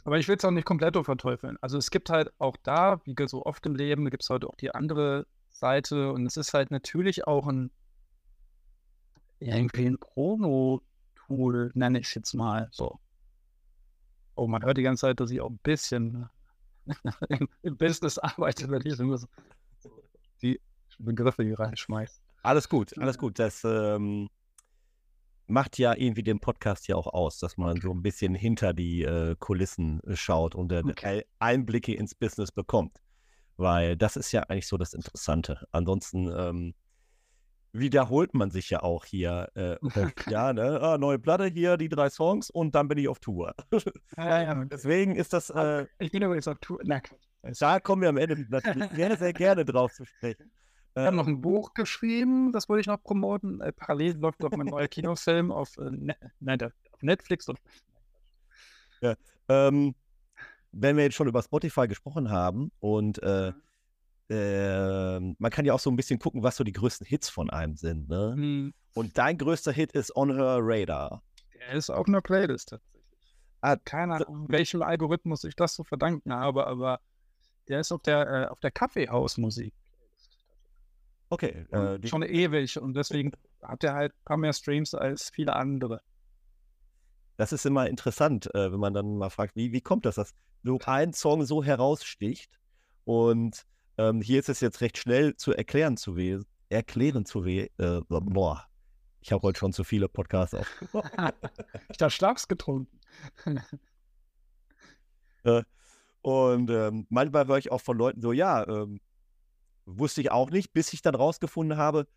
[SPEAKER 3] Aber ich will es auch nicht komplett verteufeln. Also es gibt halt auch da, wie so oft im Leben, gibt es halt auch die andere Seite und es ist halt natürlich auch ein irgendwie ein Promo-Tool, nenne ich es jetzt mal so. Oh, man hört die ganze Zeit, dass ich auch ein bisschen <laughs> im Business arbeite, wenn ich so die Begriffe hier reinschmeiße.
[SPEAKER 2] Alles gut, alles gut. Das ähm, macht ja irgendwie den Podcast ja auch aus, dass man so ein bisschen hinter die äh, Kulissen äh, schaut und äh,
[SPEAKER 3] Okay.
[SPEAKER 2] Einblicke ins Business bekommt. Weil das ist ja eigentlich so das Interessante. Ansonsten ähm, wiederholt man sich ja auch hier. Äh, <laughs> ja, ne? Ah, neue Platte hier, die drei Songs und dann bin ich auf Tour.
[SPEAKER 3] Ja, <laughs> ja.
[SPEAKER 2] Deswegen ist das, äh,
[SPEAKER 3] Ich bin übrigens auf Tour. Na,
[SPEAKER 2] da kommen wir am Ende natürlich sehr, sehr gerne drauf zu sprechen.
[SPEAKER 3] Ich habe noch ein Buch geschrieben, das wollte ich noch promoten. Äh, parallel läuft noch mein neuer Kinofilm auf, äh, ne nein, auf Netflix. Und
[SPEAKER 2] Ähm, wenn wir jetzt schon über Spotify gesprochen haben und äh, äh, man kann ja auch so ein bisschen gucken, was so die größten Hits von einem sind. Ne?
[SPEAKER 3] Hm,
[SPEAKER 2] Und dein größter Hit ist On Her Radar.
[SPEAKER 3] der ist auf einer Playlist tatsächlich. Ah, Keine Ahnung, welchem Algorithmus ich das zu verdanken habe, aber der ist auf der, äh, auf der Kaffeehausmusik.
[SPEAKER 2] Okay.
[SPEAKER 3] Äh, schon ewig und deswegen hat er halt ein paar mehr Streams als viele andere.
[SPEAKER 2] Das ist immer interessant, äh, wenn man dann mal fragt, wie, wie kommt das, dass so ein Song so heraussticht und ähm, hier ist es jetzt recht schnell zu erklären zu weh, erklären zu weh, äh, boah, ich habe heute schon zu viele Podcasts auf. <laughs>
[SPEAKER 3] ich habe Schlaps getrunken. <laughs>
[SPEAKER 2] äh, und ähm, manchmal höre ich auch von Leuten so, ja, ähm, wusste ich auch nicht, bis ich dann rausgefunden habe,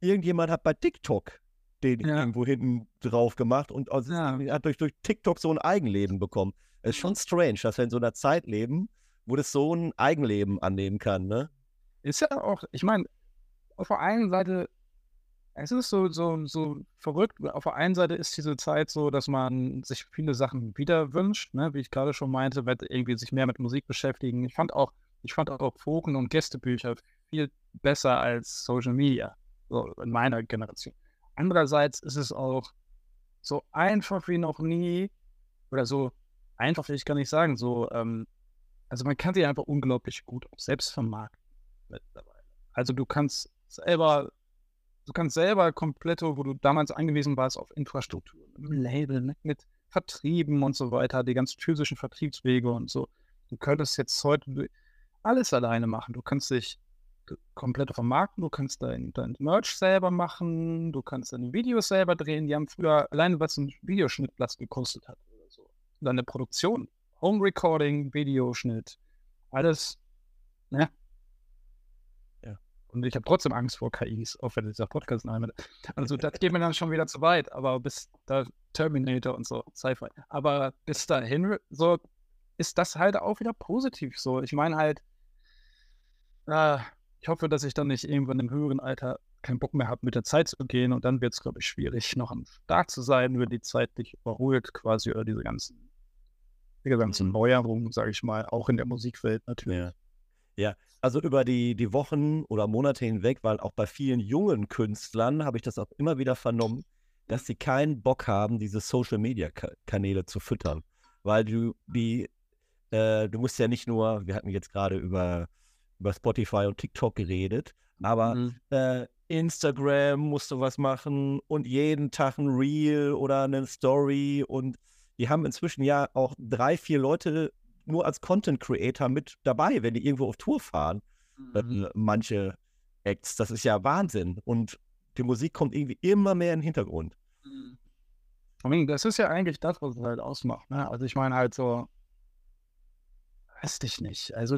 [SPEAKER 2] irgendjemand hat bei TikTok den ja. irgendwo hinten drauf gemacht und also ja. hat durch, durch TikTok so ein Eigenleben bekommen. Es ist schon strange, dass wir in so einer Zeit leben, wo das so ein Eigenleben annehmen kann, ne?
[SPEAKER 3] Ist ja auch, ich meine, auf der einen Seite, es ist so, so, so verrückt. Auf der einen Seite ist diese Zeit so, dass man sich viele Sachen wieder wünscht, ne? wie ich gerade schon meinte, irgendwie sich mehr mit Musik beschäftigen. Ich fand auch, ich fand auch Foren und Gästebücher viel besser als Social Media, so in meiner Generation. Andererseits ist es auch so einfach wie noch nie, oder so einfach will ich gar nicht sagen, so, ähm, also man kann sich einfach unglaublich gut auch selbst vermarkten mittlerweile. Also du kannst selber, du kannst selber komplett, wo du damals angewiesen warst auf Infrastruktur, mit Label, mit, mit Vertrieben und so weiter, die ganzen physischen Vertriebswege und so. Du könntest jetzt heute alles alleine machen. Du kannst dich komplett vermarkten, du kannst dein, dein Merch selber machen, du kannst deine Videos selber drehen. Die haben früher alleine was ein Videoschnittplatz gekostet hat oder so. Deine Produktion, Home Recording, Videoschnitt, alles, ne? Ja. Und ich habe trotzdem Angst vor KIs, auch wenn dieser Podcast name. Also das geht mir dann schon wieder zu weit, aber bis da Terminator und so, Sci-Fi. Aber bis dahin so ist das halt auch wieder positiv so. Ich meine halt, äh, ich hoffe, dass ich dann nicht irgendwann im höheren Alter keinen Bock mehr habe, mit der Zeit zu gehen und dann wird es, glaube ich, schwierig, noch am Start zu sein, wenn die Zeit dich überholt, quasi, oder diese ganzen, diese ganzen mhm. Neuerungen, sage ich mal, auch in der Musikwelt natürlich.
[SPEAKER 2] Ja. Ja, also über die, die Wochen oder Monate hinweg, weil auch bei vielen jungen Künstlern habe ich das auch immer wieder vernommen, dass sie keinen Bock haben, diese Social-Media-Kanäle zu füttern. Weil du die, äh, du musst ja nicht nur, wir hatten jetzt gerade über über Spotify und TikTok geredet, aber mhm. äh, Instagram musst du was machen und jeden Tag ein Reel oder eine Story und die haben inzwischen ja auch drei, vier Leute nur als Content Creator mit dabei, wenn die irgendwo auf Tour fahren. Äh, mhm. Manche Acts, das ist ja Wahnsinn und die Musik kommt irgendwie immer mehr in den Hintergrund.
[SPEAKER 3] Mhm. Das ist ja eigentlich das, was es halt ausmacht. Ne? Also ich meine halt so, weiß ich nicht. Also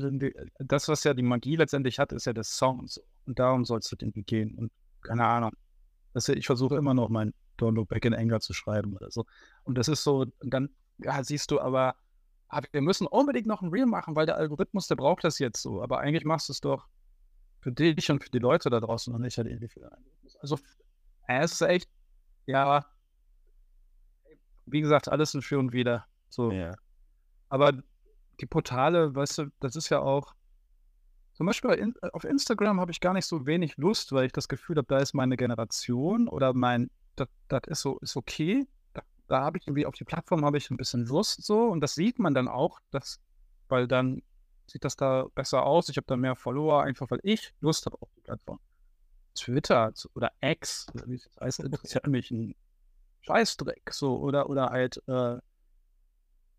[SPEAKER 3] das, was ja die Magie letztendlich hat, ist ja das Song. Und darum soll es irgendwie gehen. Und keine Ahnung. Das, ich versuche immer noch mein Don't Look Back in Anger zu schreiben oder so. Und das ist so, dann ja, siehst du aber, ah, wir müssen unbedingt noch ein Reel machen, weil der Algorithmus, der braucht das jetzt so. Aber eigentlich machst du es doch für dich und für die Leute da draußen und nicht halt irgendwie für den Algorithmus. Also es ist echt, ja, wie gesagt, alles ein Für und Wider. So. Ja. Aber die Portale, weißt du, das ist ja auch, zum Beispiel auf Instagram habe ich gar nicht so wenig Lust, weil ich das Gefühl habe, da ist meine Generation oder mein, das, das ist so, ist okay. Da, da habe ich irgendwie auf die Plattform habe ich ein bisschen Lust so und das sieht man dann auch, dass, weil dann sieht das da besser aus. Ich habe da mehr Follower, einfach weil ich Lust habe auf die Plattform. Twitter oder X, wie es heißt, interessiert mich ein Scheißdreck, so, oder, oder halt, äh,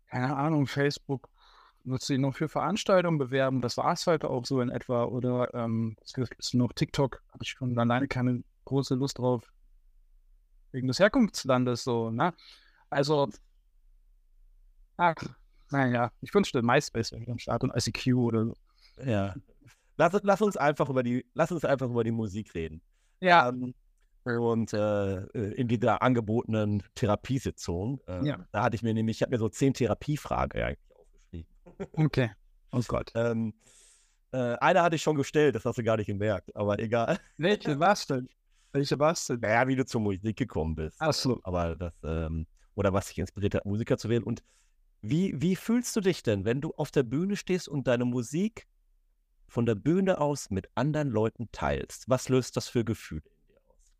[SPEAKER 3] keine Ahnung, Facebook, du ihn noch für Veranstaltungen bewerben? Das war es halt auch so in etwa. Oder ähm, ist noch TikTok? Habe ich schon alleine keine große Lust drauf. Wegen des Herkunftslandes so, ne? Also, ach, naja, ich wünschte, MySpace wäre am Start und ICQ oder so.
[SPEAKER 2] Ja. Lass, lass, uns einfach über die, lass uns einfach über die Musik reden.
[SPEAKER 3] Ja. Ähm,
[SPEAKER 2] und äh, in dieser angebotenen Therapiesitzung, äh, ja. da hatte ich mir nämlich, ich habe mir so zehn Therapiefragen eigentlich
[SPEAKER 3] Okay. <laughs> Oh Gott.
[SPEAKER 2] ähm, äh, eine hatte ich schon gestellt, das hast du gar nicht gemerkt, aber egal.
[SPEAKER 3] Welche was denn? Was denn?
[SPEAKER 2] Naja, wie du zur Musik gekommen bist.
[SPEAKER 3] Ach so.
[SPEAKER 2] Aber das, ähm, oder was dich inspiriert hat, Musiker zu werden. Und wie, wie fühlst du dich denn, wenn du auf der Bühne stehst und deine Musik von der Bühne aus mit anderen Leuten teilst? Was löst das für Gefühle in dir aus?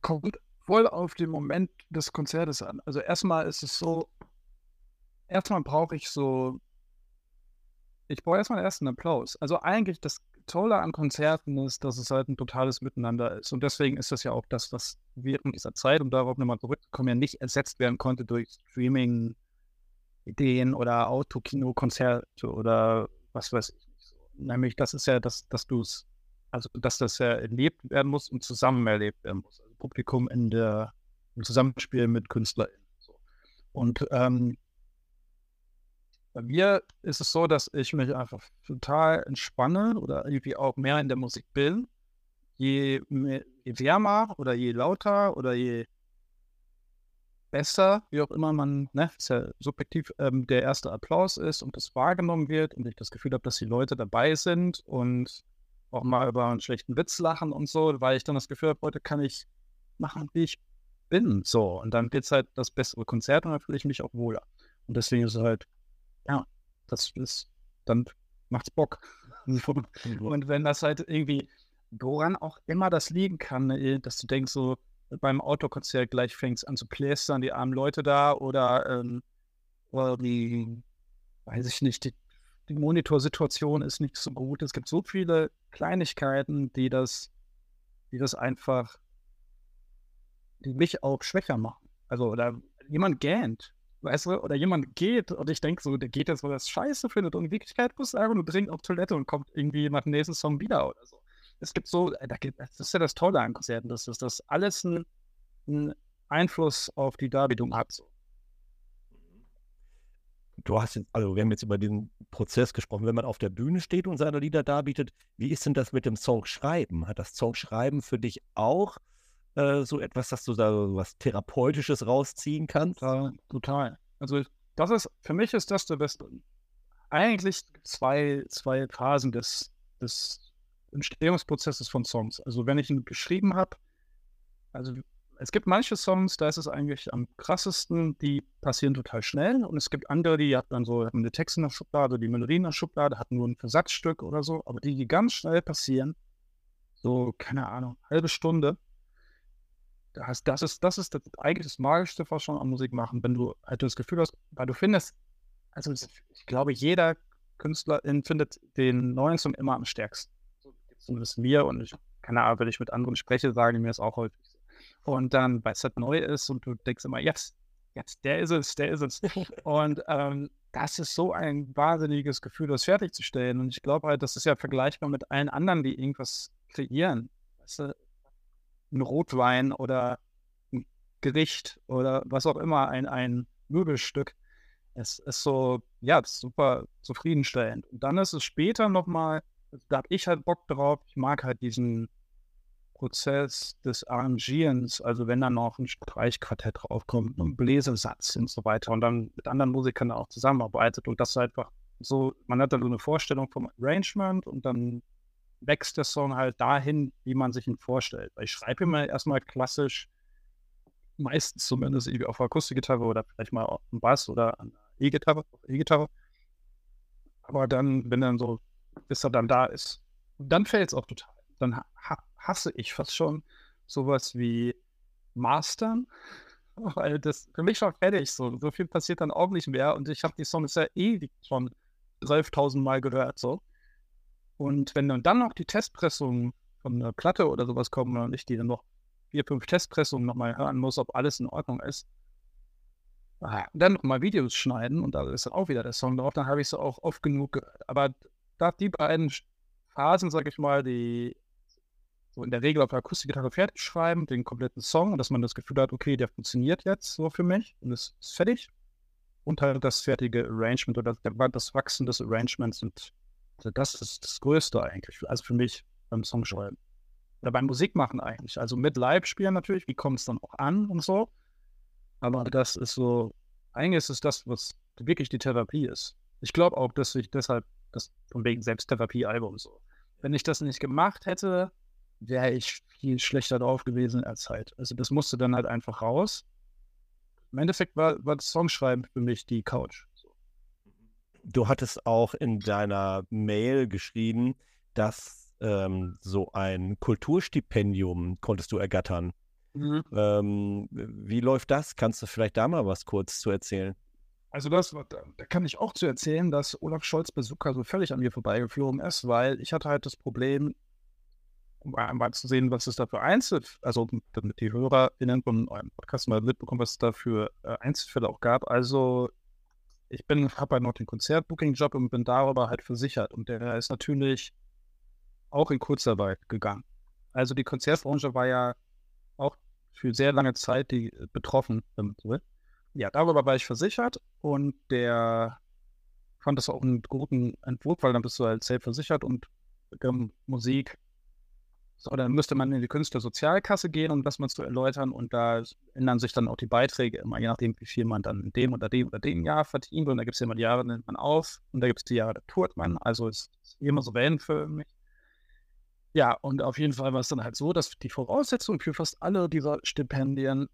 [SPEAKER 3] Kommt voll auf den Moment des Konzertes an. Also erstmal ist es so, erstmal brauche ich so, ich brauche erstmal erst einen Applaus. Also eigentlich das Tolle an Konzerten ist, dass es halt ein totales Miteinander ist. Und deswegen ist das ja auch das, was während dieser Zeit, um darauf nochmal zurückzukommen, ja nicht ersetzt werden konnte durch Streaming-Ideen oder Autokino-Konzerte oder was weiß ich. Nämlich, das ist ja, das, dass du es, also dass das ja erlebt werden muss und zusammen erlebt werden muss. Also Publikum in der, im Zusammenspiel mit KünstlerInnen. So. Und ähm, bei mir ist es so, dass ich mich einfach total entspanne oder irgendwie auch mehr in der Musik bin. Je, mehr, je wärmer oder je lauter oder je besser, wie auch immer man, ne, ist ja subjektiv, ähm, der erste Applaus ist und das wahrgenommen wird und ich das Gefühl habe, dass die Leute dabei sind und auch mal über einen schlechten Witz lachen und so, weil ich dann das Gefühl habe, heute kann ich machen, wie ich bin. So, und dann wird es halt das bessere Konzert und dann fühle ich mich auch wohler. Und deswegen ist es halt, ja, das ist, dann macht's Bock. <laughs> und wenn das halt irgendwie, woran auch immer das liegen kann, ne, dass du denkst, so beim Autokonzert gleich fängt es an zu plästern, die armen Leute da oder, ähm, oder die, weiß ich nicht, die, die Monitorsituation ist nicht so gut. Es gibt so viele Kleinigkeiten, die das, die das einfach die mich auch schwächer machen. Also, oder jemand gähnt, weißt du, oder jemand geht und ich denke so, der geht jetzt, weil er es scheiße findet und in Wirklichkeit muss er einfach nur dringend auf Toilette und kommt irgendwie nach dem nächsten Song wieder oder so. Es gibt so, äh, das ist ja das Tolle an Konzerten, dass das, das alles einen Einfluss auf die Darbietung hat. So.
[SPEAKER 2] Du hast jetzt, also wir haben jetzt über den Prozess gesprochen, wenn man auf der Bühne steht und seine Lieder darbietet, wie ist denn das mit dem Songschreiben? Hat das Songschreiben für dich auch äh, so etwas, dass du da was Therapeutisches rausziehen kannst?
[SPEAKER 3] Ja, total. Also das ist, für mich ist das der beste. Eigentlich zwei, zwei Phasen des, des Entstehungsprozesses von Songs. Also wenn ich ihn geschrieben habe, also es gibt manche Songs, da ist es eigentlich am krassesten, die passieren total schnell. Und es gibt andere, die haben dann so haben die Texte in der Schublade, die Melodien in der Schublade, hatten nur ein Versatzstück oder so, aber die, die ganz schnell passieren, so, keine Ahnung, halbe Stunde, das, das, ist, das ist das, eigentlich das Magischste was schon an Musik machen, wenn du halt das Gefühl hast, weil du findest, also ich glaube, jeder Künstler findet den neuen Song immer am stärksten. So zumindest mir und ich, keine Ahnung, wenn ich mit anderen spreche, sagen die mir das auch häufig so. Und dann, weil es halt neu ist und du denkst immer, jetzt, jetzt, der ist es, der ist es. <laughs> und ähm, das ist so ein wahnsinniges Gefühl, das fertigzustellen. Und ich glaube halt, das ist ja vergleichbar mit allen anderen, die irgendwas kreieren. Weißt du, ein Rotwein oder ein Gericht oder was auch immer, ein, ein Möbelstück. Es ist so, ja, super zufriedenstellend. Und dann ist es später nochmal, da habe ich halt Bock drauf. Ich mag halt diesen Prozess des Arrangierens, also wenn dann noch ein Streichquartett draufkommt, ein Bläsesatz und so weiter und dann mit anderen Musikern auch zusammenarbeitet und das einfach so, man hat dann so eine Vorstellung vom Arrangement und dann wächst der Song halt dahin, wie man sich ihn vorstellt. Weil ich schreibe immer erstmal klassisch, meistens zumindest auf Akustikgitarre oder vielleicht mal auf dem Bass oder E-Gitarre, E-Gitarre. Aber dann, wenn dann so, bis er dann da ist, dann fällt es auch total. Dann ha hasse ich fast schon sowas wie Mastern, <laughs> weil das für mich schon fertig so. So viel passiert dann auch nicht mehr und ich habe die Songs ja ewig schon 12.000 Mal gehört so. Und wenn dann noch die Testpressungen von einer Platte oder sowas kommen und ich die dann noch vier, fünf Testpressungen nochmal hören muss, ob alles in Ordnung ist, ah, dann nochmal Videos schneiden und da ist dann auch wieder der Song drauf, dann habe ich es auch oft genug gehört. Aber da die beiden Phasen, sage ich mal, die so in der Regel auf der Akustikgitarre fertig schreiben, den kompletten Song, dass man das Gefühl hat, okay, der funktioniert jetzt so für mich und ist, fertig. Und halt das fertige Arrangement oder das Wachsen des Arrangements und das ist das Größte eigentlich, also für mich beim Songschreiben. Oder beim Musikmachen eigentlich. Also mit Live-Spielen natürlich, wie kommt es dann auch an und so. Aber das ist so, eigentlich ist es das, was wirklich die Therapie ist. Ich glaube auch, dass ich deshalb, das von wegen Selbsttherapie-Album so. Wenn ich das nicht gemacht hätte, wäre ich viel schlechter drauf gewesen als halt. Also das musste dann halt einfach raus. Im Endeffekt war, war das Songschreiben für mich die Couch.
[SPEAKER 2] Du hattest auch in deiner Mail geschrieben, dass ähm, so ein Kulturstipendium konntest du ergattern. Mhm. Ähm, wie läuft das? Kannst du vielleicht da mal was kurz zu erzählen?
[SPEAKER 3] Also das, da kann ich auch zu erzählen, dass Olaf Scholz Besucher so völlig an mir vorbeigeflogen ist, weil ich hatte halt das Problem, um einmal zu sehen, was es da für Einzel, also damit die HörerInnen von eurem Podcast mal mitbekommen, was es da für äh, Einzelfälle auch gab. Also ich bin, habe halt noch den Konzertbooking-Job und bin darüber halt versichert und der ist natürlich auch in Kurzarbeit gegangen. Also die Konzertbranche war ja auch für sehr lange Zeit die äh, betroffen. Ja, darüber war ich versichert und der fand das auch einen guten Entwurf, weil dann bist du halt selbst versichert und ähm, Musik so, dann müsste man in die Künstlersozialkasse gehen, um das mal zu erläutern. Und da ändern sich dann auch die Beiträge immer, je nachdem, wie viel man dann in dem oder dem oder dem Jahr verdient. Und da gibt es immer die Jahre, nennt man auf. Und da gibt es die Jahre, da tourt man. Also ist es immer so wellenförmig. Ja, und auf jeden Fall war es dann halt so, dass die Voraussetzung für fast alle dieser Stipendien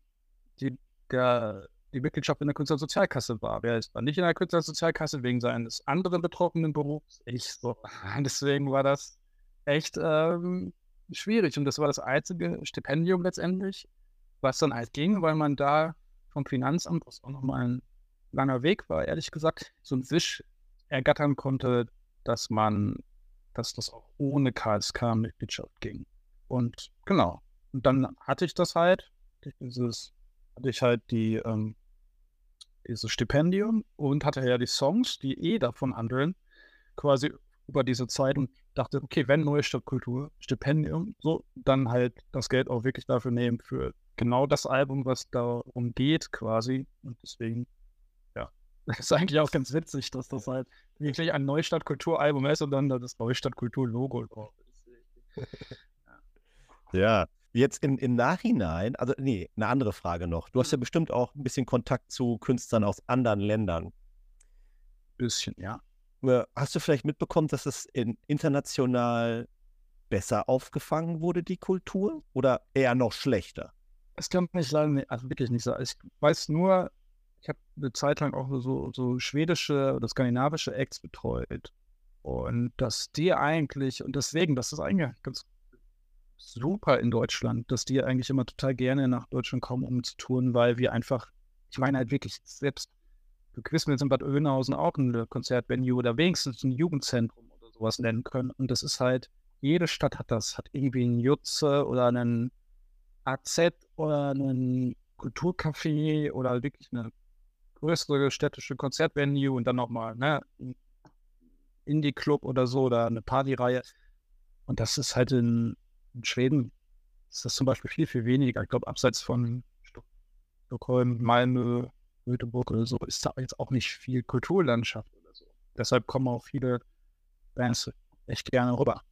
[SPEAKER 3] die, der, die Mitgliedschaft in der Künstlersozialkasse war. Wer ist dann nicht in der Künstlersozialkasse wegen seines anderen betroffenen Berufs? Ich so. <laughs> Deswegen war das echt ähm, schwierig. Und das war das einzige Stipendium letztendlich, was dann halt ging, weil man da vom Finanzamt, was auch nochmal ein langer Weg war, ehrlich gesagt, so ein Wisch ergattern konnte, dass man, dass das auch ohne KSK-Mitgliedschaft ging. Und genau. Und dann hatte ich das halt, dieses, hatte ich halt die, ähm, dieses Stipendium und hatte ja die Songs, die eh davon handeln, quasi über diese Zeit und dachte, okay, wenn neue Stadtkultur, Stipendium, so, dann halt das Geld auch wirklich dafür nehmen für genau das Album, was darum geht, quasi. Und deswegen, ja, <laughs> das ist eigentlich auch ganz witzig, dass das halt wirklich ein Neustadtkultur-Album ist und dann das Neustadtkultur-Logo drauf ist. <laughs>
[SPEAKER 2] Ja. Jetzt im, im Nachhinein, also nee, eine andere Frage noch. Du hast ja mhm. bestimmt auch ein bisschen Kontakt zu Künstlern aus anderen Ländern.
[SPEAKER 3] Bisschen, ja.
[SPEAKER 2] Äh, hast du vielleicht mitbekommen, dass es in, international besser aufgefangen wurde, die Kultur? Oder eher noch schlechter?
[SPEAKER 3] Das kann nicht, also wirklich nicht sagen. Ich weiß nur, ich habe eine Zeit lang auch so, so schwedische oder skandinavische Acts betreut. Und dass die eigentlich, und deswegen, das ist eigentlich ganz super in Deutschland, dass die eigentlich immer total gerne nach Deutschland kommen, um zu tun, weil wir einfach, ich meine halt wirklich, selbst jetzt in Bad Oeynhausen auch ein Konzertvenue oder wenigstens ein Jugendzentrum oder sowas nennen können. Und das ist halt, jede Stadt hat das, hat irgendwie einen Jutze oder einen AZ oder einen Kulturcafé oder wirklich eine größere städtische Konzertvenue und dann nochmal ne, ein Indie-Club oder so oder eine Partyreihe. Und das ist halt in, in Schweden, ist das zum Beispiel viel, viel weniger. Ich glaube, abseits von Stockholm, Malmö, Göteborg oder so ist da jetzt auch nicht viel Kulturlandschaft oder so. Deshalb kommen auch viele Bands echt gerne rüber.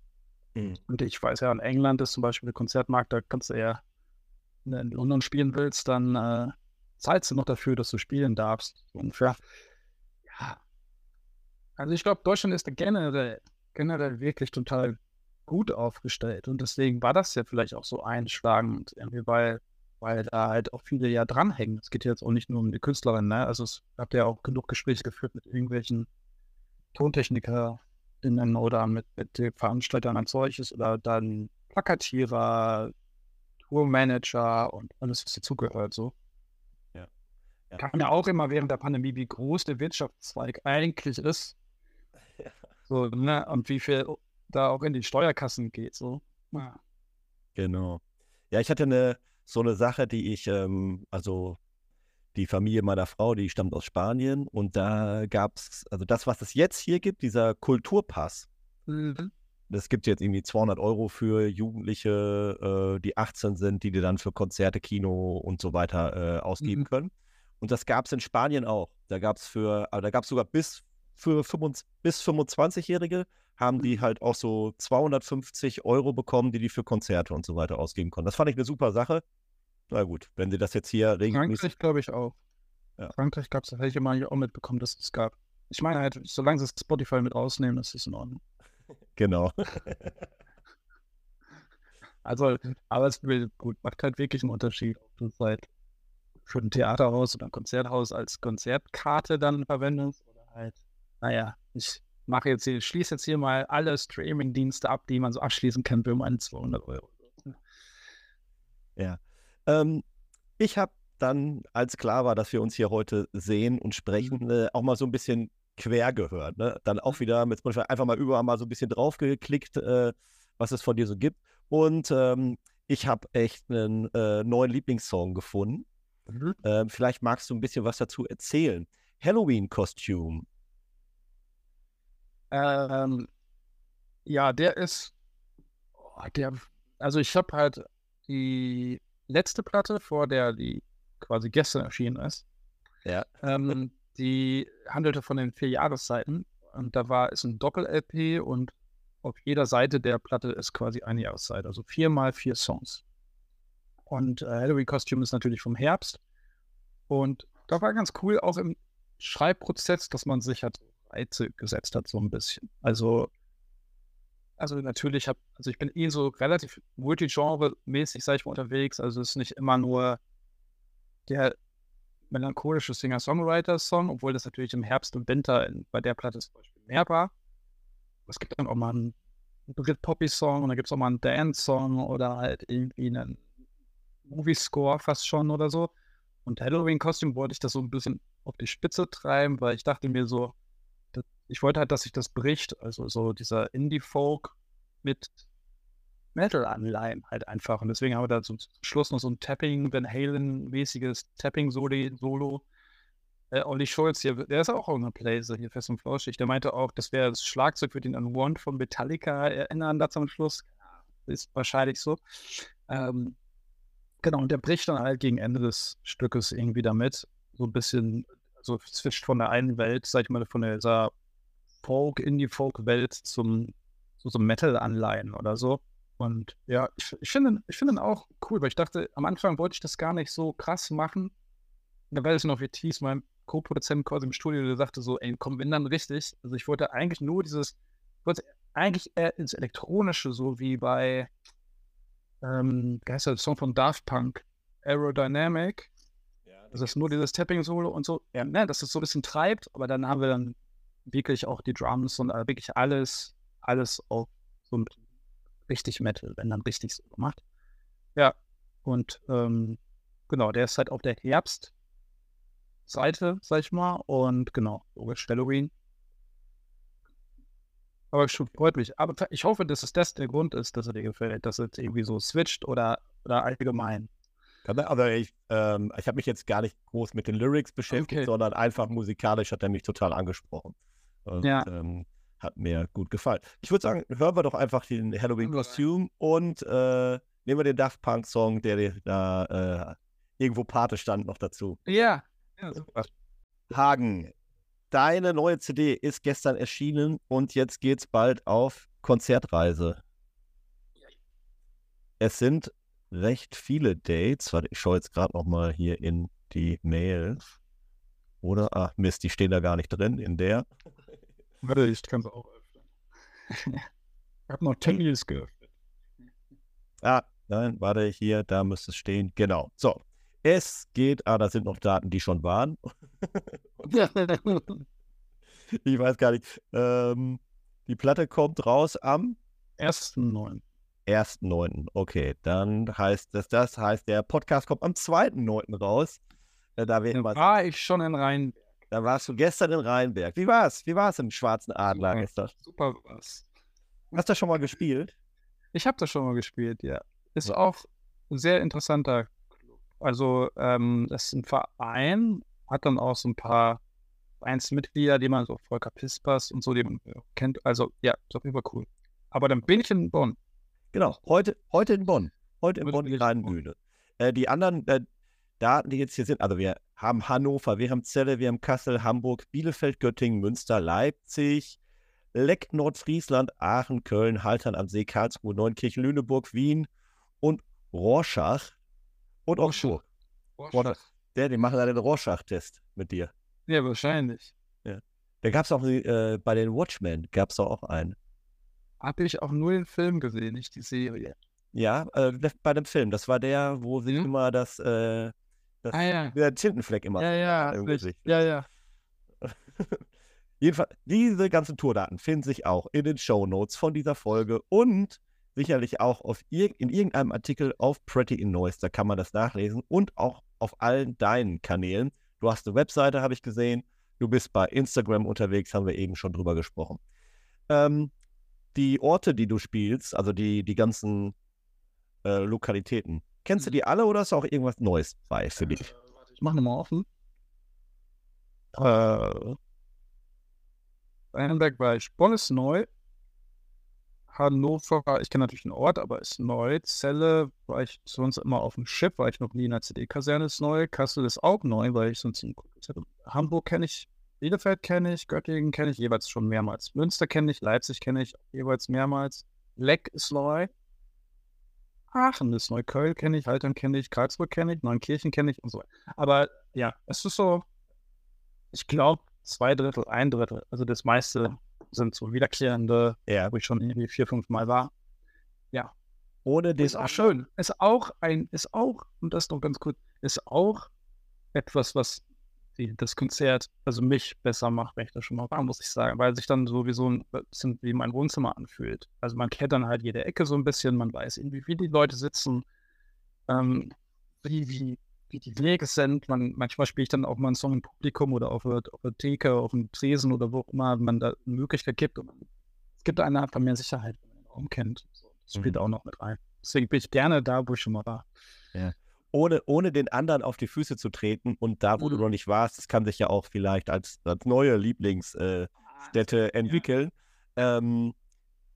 [SPEAKER 3] Mhm. Und ich weiß ja, in England ist zum Beispiel der Konzertmarkt, da kannst du ja, wenn du in London spielen willst, dann äh, zahlst du noch dafür, dass du spielen darfst. Ungefähr. Ja. Also ich glaube, Deutschland ist generell, generell wirklich total gut aufgestellt. Und deswegen war das ja vielleicht auch so einschlagend, irgendwie, weil weil da halt auch viele ja dranhängen. Es geht jetzt auch nicht nur um die Künstlerin, ne? Also es habt ja auch genug Gespräche geführt mit irgendwelchen TontechnikerInnen oder mit, mit den Veranstaltern als solches oder dann Plakatierer, Tourmanager und alles, was dazugehört, so. Ja. ja. Kam ja auch immer während der Pandemie, wie groß der Wirtschaftszweig eigentlich ist. <laughs> Ja. So, ne? Und wie viel da auch in die Steuerkassen geht, so. Ja.
[SPEAKER 2] Genau. Ja, ich hatte eine, so eine Sache, die ich, ähm, also die Familie meiner Frau, die stammt aus Spanien und da gab es, also das, was es jetzt hier gibt, dieser Kulturpass. Mhm. Das gibt jetzt irgendwie 200 Euro für Jugendliche, äh, die 18 sind, die dir dann für Konzerte, Kino und so weiter äh, ausgeben mhm. können. Und das gab es in Spanien auch. Da gab es für, also da gab es sogar bis für 25, bis 25-Jährige haben die halt auch so 250 Euro bekommen, die die für Konzerte und so weiter ausgeben konnten. Das fand ich eine super Sache. Na gut, wenn sie das jetzt hier
[SPEAKER 3] regelmäßig... Frankreich glaube ich auch. Ja. Frankreich gab es, hätte ich immer auch mitbekommen, dass es gab. Ich meine halt, solange sie Spotify mit rausnehmen, ist es in Ordnung. <laughs>
[SPEAKER 2] Genau. <laughs>
[SPEAKER 3] also, aber es gut, macht halt wirklich einen Unterschied, ob du es halt für ein Theaterhaus oder ein Konzerthaus als Konzertkarte dann verwendest oder halt, naja, ich mache jetzt hier, schließe jetzt hier mal alle Streaming-Dienste ab, die man so abschließen kann für meine 200 Euro.
[SPEAKER 2] Ja. Ähm, ich habe dann, als klar war, dass wir uns hier heute sehen und sprechen, äh, auch mal so ein bisschen quer gehört. Ne? Dann auch wieder mit einfach mal überall mal so ein bisschen draufgeklickt, äh, was es von dir so gibt. Und ähm, ich habe echt einen äh, neuen Lieblingssong gefunden. Mhm. Ähm, vielleicht magst du ein bisschen was dazu erzählen. Halloween-Kostüm.
[SPEAKER 3] Ähm, ja, der ist, oh, der, also ich habe halt die letzte Platte, vor der die quasi gestern erschienen ist.
[SPEAKER 2] Ja.
[SPEAKER 3] Ähm, die handelte von den vier Jahreszeiten und da war es ein Doppel-LP und auf jeder Seite der Platte ist quasi eine Jahreszeit, also viermal vier Songs. Und äh, Halloween Costume ist natürlich vom Herbst. Und da war ganz cool auch im Schreibprozess, dass man sich halt Reize gesetzt hat, so ein bisschen. Also, also natürlich habe, also ich bin eh so relativ multigenre-mäßig, sage ich mal, unterwegs. Also es ist nicht immer nur der melancholische Singer-Songwriter-Song, obwohl das natürlich im Herbst und Winter in, bei der Platte zum Beispiel mehr war. Es gibt dann auch mal einen Brit-Poppy-Song und dann gibt es auch mal einen Dance-Song oder halt irgendwie einen Movie-Score fast schon oder so. Und Halloween-Kostüm wollte ich das so ein bisschen auf die Spitze treiben, weil ich dachte mir so, ich wollte halt, dass sich das bricht. Also so dieser Indie-Folk mit Metal-Anleihen halt einfach. Und deswegen haben wir da zum Schluss noch so ein Tapping, Van Halen-mäßiges Tapping-Solo. Äh, Olli Scholz hier, der ist auch einer Playlist hier fest und flauschig. Der meinte auch, das wäre das Schlagzeug, würde ihn an One von Metallica erinnern, da zum Schluss. Ist wahrscheinlich so. Ähm, genau, und der bricht dann halt gegen Ende des Stückes irgendwie damit. So ein bisschen, so switcht von der einen Welt, sag ich mal, von dieser Folk, Indie-Folk-Welt zum so, so Metal-Anleihen oder so. Und ja, ich, ich finde ich find ihn auch cool, weil ich dachte, am Anfang wollte ich das gar nicht so krass machen. Da war es noch wie Thies, mein Co-Produzent quasi im Studio, der sagte so, ey, komm, wenn dann richtig. Also ich wollte eigentlich nur dieses, ich wollte eigentlich eher ins Elektronische, so wie bei, ähm, wie heißt der Song von Daft Punk, Aerodynamic. Ja, das ist nur dieses Tapping-Solo und so. Ja, ne, dass es so ein bisschen treibt, aber dann haben wir dann wirklich auch die Drums und äh, wirklich alles, alles auf so ein richtig Metal, wenn dann richtig so gemacht. Ja, und ähm, genau, der ist halt auf der Herbstseite, sag ich mal, und genau, logisch Halloween. Aber schon freut mich. Aber ich hoffe, dass es das der Grund ist, dass er dir gefällt, dass es irgendwie so switcht oder, oder allgemein.
[SPEAKER 2] Also ich, ähm, ich habe mich jetzt gar nicht groß mit den Lyrics beschäftigt, okay. sondern einfach musikalisch hat er mich total angesprochen. Und, ja. Ähm, hat mir gut gefallen. Ich würde sagen, hören wir doch einfach den Halloween Costume und äh, nehmen wir den Daft Punk Song, der da äh, irgendwo Pate stand, noch dazu.
[SPEAKER 3] Ja, ja super.
[SPEAKER 2] Hagen, deine neue CD ist gestern erschienen und jetzt geht's bald auf Konzertreise. Es sind recht viele Dates. Warte, ich schaue jetzt gerade noch mal hier in die Mail. Oder, ach Mist, die stehen da gar nicht drin in der.
[SPEAKER 3] Warte, ich kann es auch öffnen. <laughs> ich habe noch Tangles geöffnet.
[SPEAKER 2] Ah, nein, warte, hier, da müsste es stehen. Genau. So. Es geht, ah, da sind noch Daten, die schon waren. <laughs> ich weiß gar nicht. Ähm, die Platte kommt raus am
[SPEAKER 3] 1.9.
[SPEAKER 2] 1.9. Okay, dann heißt das, das heißt, der Podcast kommt am 2.9. raus.
[SPEAKER 3] Äh, da da war ich schon in Rhein.
[SPEAKER 2] Da warst du gestern in Rheinberg. Wie war's? Wie war's im Schwarzen Adler
[SPEAKER 3] super,
[SPEAKER 2] gestern?
[SPEAKER 3] Super war's.
[SPEAKER 2] Hast du das schon mal gespielt?
[SPEAKER 3] Ich habe das schon mal gespielt, ja. Ist ja. auch ein sehr interessanter Club. Also, ähm, das ist ein Verein, hat dann auch so ein paar Vereinsmitglieder, die man so Volker Pispas und so, die man kennt. Also, ja, ist auf jeden Fall cool. Aber dann bin ich in Bonn.
[SPEAKER 2] Genau, heute, heute in Bonn. Heute in Bonn, die Rheinbühne. Äh, die anderen äh, Daten, die jetzt hier sind, also wir haben Hannover, wir haben Celle, wir haben Kassel, Hamburg, Bielefeld, Göttingen, Münster, Leipzig, Leck, Nordfriesland, Aachen, Köln, Haltern am See, Karlsruhe, Neunkirchen, Lüneburg, Wien und Rorschach und auch Schur. Rorschach. Der, die machen einen Rorschach-Test mit dir.
[SPEAKER 3] Ja, wahrscheinlich.
[SPEAKER 2] Ja. Da gab es auch äh, bei den Watchmen, gab es auch einen.
[SPEAKER 3] Habe ich auch nur den Film gesehen, nicht die Serie.
[SPEAKER 2] Ja, äh, bei dem Film. Das war der, wo sie hm? immer das äh, das,
[SPEAKER 3] ah, ja.
[SPEAKER 2] Der Tintenfleck immer.
[SPEAKER 3] Ja, ja. Im Gesicht. Ja, ja. <laughs>
[SPEAKER 2] Jedenfalls, diese ganzen Tourdaten finden sich auch in den Show Notes von dieser Folge und sicherlich auch auf ir in irgendeinem Artikel auf Pretty in Noise, da kann man das nachlesen und auch auf allen deinen Kanälen. Du hast eine Webseite, habe ich gesehen. Du bist bei Instagram unterwegs, haben wir eben schon drüber gesprochen. Ähm, die Orte, die du spielst, also die, die ganzen äh, Lokalitäten, kennst du
[SPEAKER 3] Mhm.
[SPEAKER 2] die alle oder ist auch irgendwas Neues bei für dich?
[SPEAKER 3] Äh, warte, ich mach nochmal offen.
[SPEAKER 2] Äh,
[SPEAKER 3] Rheinberg war ich. Bonn ist neu. Hannover, ich kenne natürlich den Ort, aber ist neu. Celle war ich sonst immer auf dem Schiff, war ich noch nie in der CD-Kaserne, ist neu. Kassel ist auch neu, weil ich sonst in Hamburg kenne ich, Bielefeld kenne ich, Göttingen kenne ich jeweils schon mehrmals. Münster kenne ich, Leipzig kenne ich jeweils mehrmals. Leck ist neu. Aachen ist neu, Köln kenne ich, Haltern kenne ich, Karlsruhe kenne ich, Neunkirchen kenne ich und so weiter. Aber ja, es ist so, ich glaube, zwei Drittel, ein Drittel. Also das meiste sind so wiederkehrende,
[SPEAKER 2] ja,
[SPEAKER 3] wo ich schon irgendwie vier, fünf Mal war.
[SPEAKER 2] ohne den
[SPEAKER 3] Ist auch schön. Ist auch ein, ist auch, und das noch ganz kurz, ist auch etwas, was die, das Konzert, also mich besser macht, wenn ich das schon mal war, muss ich sagen, weil sich dann sowieso ein bisschen wie mein Wohnzimmer anfühlt. Also man kennt dann halt jede Ecke so ein bisschen, man weiß irgendwie, wie die Leute sitzen, ähm, wie, wie, wie die Wege sind. Man, manchmal spiele ich dann auch mal einen Song im Publikum oder auf der, auf der Theke, auf dem Tresen oder wo auch immer man da eine Möglichkeit gibt. Und es gibt einem einfach mehr Sicherheit, wenn man den Raum kennt. So, das spielt
[SPEAKER 2] Mhm.
[SPEAKER 3] auch noch mit rein. Deswegen bin ich gerne da, wo ich schon mal war.
[SPEAKER 2] Ohne, ohne den anderen auf die Füße zu treten und da, wo du
[SPEAKER 3] Mhm.
[SPEAKER 2] noch nicht warst, das kann sich ja auch vielleicht als, als neue Lieblingsstätte äh, Städte entwickeln. Ähm,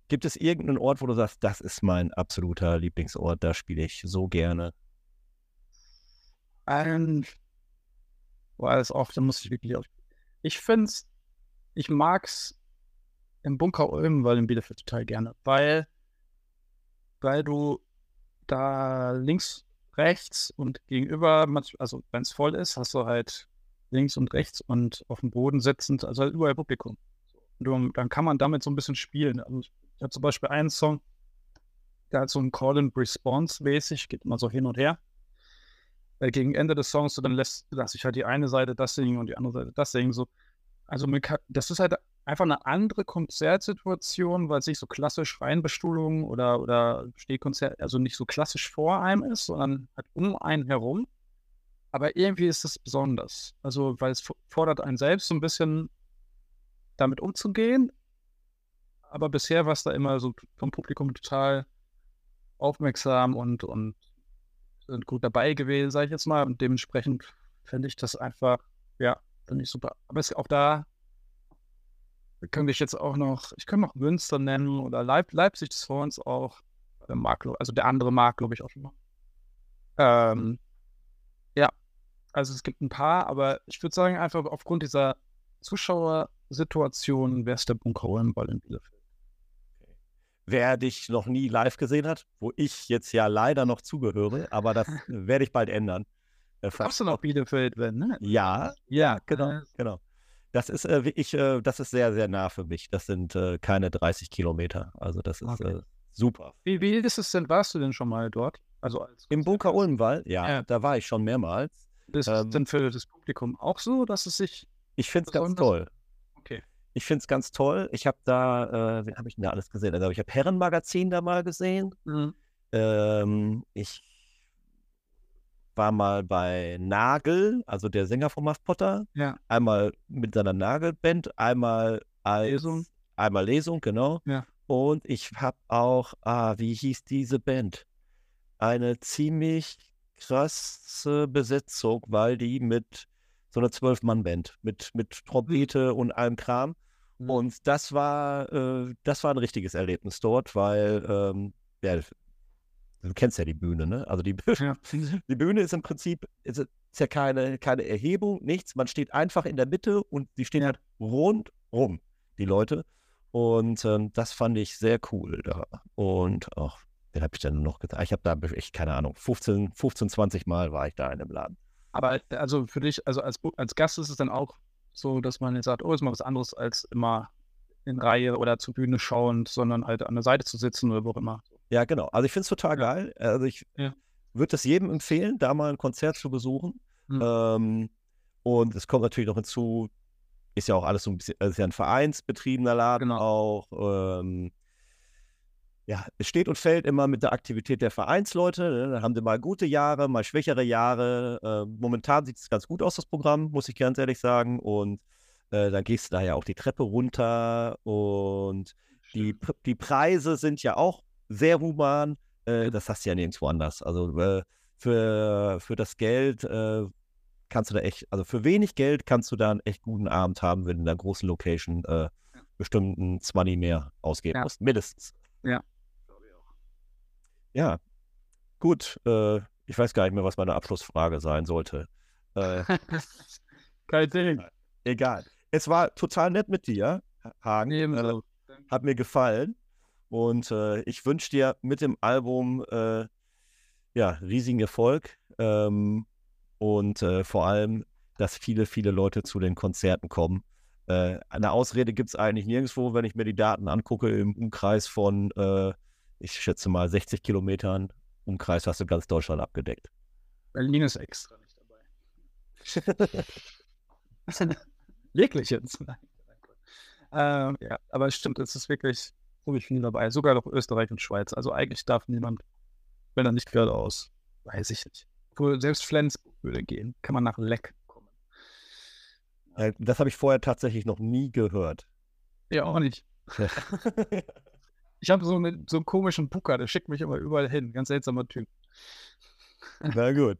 [SPEAKER 2] gibt es irgendeinen Ort, wo du sagst, das ist mein absoluter Lieblingsort, da spiele ich so gerne?
[SPEAKER 3] Ähm, weil es auch, da muss ich wirklich auch. Ich finde es, ich mag es im Bunker Ulm, weil in Bielefeld total gerne, weil, weil du da links, rechts und gegenüber, also wenn es voll ist, hast du halt links und rechts und auf dem Boden sitzend, also halt überall Publikum. Und dann kann man damit so ein bisschen spielen. Also ich, habe zum Beispiel einen Song, der hat so ein Call and Response mäßig, geht immer so hin und her äh, gegen Ende des Songs, so dann lässt, lasse ich halt die eine Seite das singen und die andere Seite das singen. So. Also kann, das ist halt einfach eine andere Konzertsituation, weil es nicht so klassisch Reinbestuhlung oder, oder Stehkonzert, also nicht so klassisch vor einem ist, sondern halt um einen herum. Aber irgendwie ist es besonders. Also, weil es fordert einen selbst so ein bisschen damit umzugehen. Aber bisher war es da immer so vom Publikum total aufmerksam und, und sind gut dabei gewesen, sage ich jetzt mal. Und dementsprechend finde ich das einfach, ja, finde ich super. Aber es auch da könnte ich jetzt auch noch, ich könnte noch Münster nennen oder Leip Leipzig des Horns auch. Der Mark, glaub- also der andere Mark, glaube ich, auch schon mal. Ähm, ja, also es gibt ein paar, aber ich würde sagen, einfach aufgrund dieser Zuschauersituation wäre es der Bunker Ulmball in Bielefeld.
[SPEAKER 2] Wer dich noch nie live gesehen hat, wo ich jetzt ja leider noch zugehöre, aber das <laughs> werde ich bald ändern. Äh,
[SPEAKER 3] du nach Bielefeld, wenn, ne?
[SPEAKER 2] Ja, ja, genau,
[SPEAKER 3] Äh,
[SPEAKER 2] genau. Das ist äh, wirklich, äh, das ist sehr, sehr nah für mich. Das sind äh, keine 30 Kilometer. Also das ist
[SPEAKER 3] Okay.
[SPEAKER 2] äh, super.
[SPEAKER 3] Wie, wie ist es denn, warst du denn schon mal dort? Also als
[SPEAKER 2] Im Bunker Ulmwall, ja,
[SPEAKER 3] Ja.
[SPEAKER 2] da war ich schon mehrmals.
[SPEAKER 3] Ist
[SPEAKER 2] ähm,
[SPEAKER 3] es denn für das Publikum auch so, dass es sich.
[SPEAKER 2] Ich finde es ganz toll.
[SPEAKER 3] Okay.
[SPEAKER 2] Ich finde es ganz toll. Ich habe da, äh, wen habe ich denn da alles gesehen? Also ich habe Herrenmagazin da mal gesehen. Ähm, ich war mal bei Nagel, also der Sänger von Muff Potter.
[SPEAKER 3] Ja.
[SPEAKER 2] Einmal mit seiner Nagelband, einmal als
[SPEAKER 3] Lesung.
[SPEAKER 2] Einmal Lesung, genau.
[SPEAKER 3] Ja.
[SPEAKER 2] Und ich habe auch, ah, wie hieß diese Band? Eine ziemlich krasse Besetzung, weil die mit so einer Zwölf-Mann-Band, mit, mit Trompete und allem Kram.
[SPEAKER 3] Mhm.
[SPEAKER 2] Und das war, äh, das war ein richtiges Erlebnis dort, weil, ähm, ja, du kennst ja die Bühne, ne? Also die, Bühne-
[SPEAKER 3] Ja. <laughs>
[SPEAKER 2] die Bühne ist im Prinzip, ist, ist ja keine, keine Erhebung, nichts. Man steht einfach in der Mitte und die stehen
[SPEAKER 3] Ja.
[SPEAKER 2] halt rundrum, die Leute. Und ähm, das fand ich sehr cool da. Und auch, wen habe ich denn noch getan? Ich habe da echt, keine Ahnung, 15, 15, 20 Mal war ich da in dem Laden.
[SPEAKER 3] Aber also für dich, also als, als Gast ist es dann auch so, dass man jetzt sagt, oh, ist mal was anderes als immer in Reihe oder zur Bühne schauend, sondern halt an der Seite zu sitzen oder wo auch immer.
[SPEAKER 2] Ja, genau. Also ich finde es total geil. Also ich
[SPEAKER 3] Ja.
[SPEAKER 2] würde es jedem empfehlen, da mal ein Konzert zu besuchen.
[SPEAKER 3] Mhm.
[SPEAKER 2] Ähm, und es kommt natürlich noch hinzu, ist ja auch alles so ein bisschen, es ist ja ein vereinsbetriebener Laden
[SPEAKER 3] Genau.
[SPEAKER 2] auch. Ähm, ja, es steht und fällt immer mit der Aktivität der Vereinsleute. Ne? Dann haben sie mal gute Jahre, mal schwächere Jahre. Äh, momentan sieht es ganz gut aus, das Programm, muss ich ganz ehrlich sagen. Und äh, dann gehst du da ja auch die Treppe runter und die, die Preise sind ja auch sehr human. Äh, das hast du ja nirgendwo anders. Also äh, für, für das Geld äh, kannst du da echt, also für wenig Geld kannst du da einen echt guten Abend haben, wenn du in einer großen Location äh, bestimmten 20 mehr ausgeben
[SPEAKER 3] Ja.
[SPEAKER 2] musst. Mindestens.
[SPEAKER 3] Ja.
[SPEAKER 2] Ja, gut. Äh, ich weiß gar nicht mehr, was meine Abschlussfrage sein sollte. Äh, <laughs>
[SPEAKER 3] Kein Ding.
[SPEAKER 2] egal. Es war total nett mit dir, Hagen. Äh,
[SPEAKER 3] Ebenso.
[SPEAKER 2] hat mir gefallen. Und äh, ich wünsche dir mit dem Album äh, ja, riesigen Erfolg. Ähm, und äh, vor allem, dass viele, viele Leute zu den Konzerten kommen. Äh, eine Ausrede gibt es eigentlich nirgendwo, wenn ich mir die Daten angucke im Umkreis von, äh, ich schätze mal, 60 Kilometern. Umkreis hast du ganz Deutschland abgedeckt.
[SPEAKER 3] Berlin ist extra nicht dabei. <laughs> Wirklich jetzt. Ähm, ja, aber es stimmt, es ist wirklich ziemlich viel dabei. Sogar noch Österreich und Schweiz. Also eigentlich darf niemand, wenn er nicht geradeaus, weiß ich nicht. Obwohl selbst Flensburg würde gehen. Kann man nach Leck kommen.
[SPEAKER 2] Äh, das habe ich vorher tatsächlich noch nie gehört.
[SPEAKER 3] Ja, auch nicht. <laughs> Ich habe so, eine, so einen komischen Booker, der schickt mich immer überall hin. Ganz seltsamer Typ.
[SPEAKER 2] Na gut.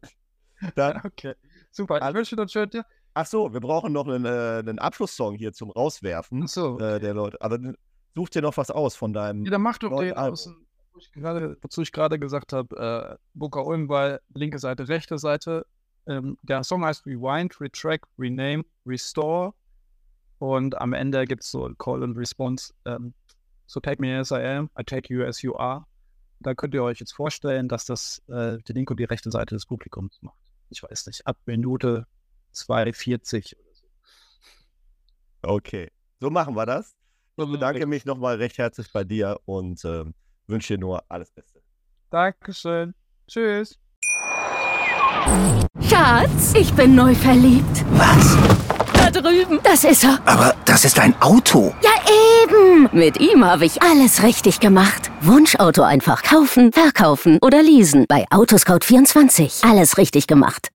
[SPEAKER 2] Dann, <laughs>
[SPEAKER 3] Okay, super. Ich wünsche dir einen schönen Tag.
[SPEAKER 2] ach so, wir brauchen noch einen, äh, einen Abschlusssong hier zum Rauswerfen.
[SPEAKER 3] Achso,
[SPEAKER 2] äh, der Leute. Aber such dir noch was aus von deinem.
[SPEAKER 3] Ja, dann mach doch den
[SPEAKER 2] Album.
[SPEAKER 3] aus, wo ich gerade, wozu ich gerade gesagt habe, äh, Booker Ulmball, linke Seite, rechte Seite. Ähm, der Song heißt Rewind, Retract, Rename, Restore. Und am Ende gibt es so ein Call and Response. Ähm, so take me as I am, I take you as you are. Da könnt ihr euch jetzt vorstellen, dass das äh, die linke und die rechte Seite des Publikums macht. Ich weiß nicht, ab Minute 2,40 oder so.
[SPEAKER 2] Okay. So machen wir das. Ich bedanke mich nochmal recht herzlich bei dir und ähm, wünsche dir nur alles Beste.
[SPEAKER 3] Dankeschön. Tschüss.
[SPEAKER 4] Schatz, ich bin neu verliebt.
[SPEAKER 5] Was?
[SPEAKER 4] Da drüben. Das ist er.
[SPEAKER 5] Aber das ist ein Auto.
[SPEAKER 4] Ja, eben. Mit ihm habe ich alles richtig gemacht. Wunschauto einfach kaufen, verkaufen oder leasen. Bei Autoscout24. Alles richtig gemacht.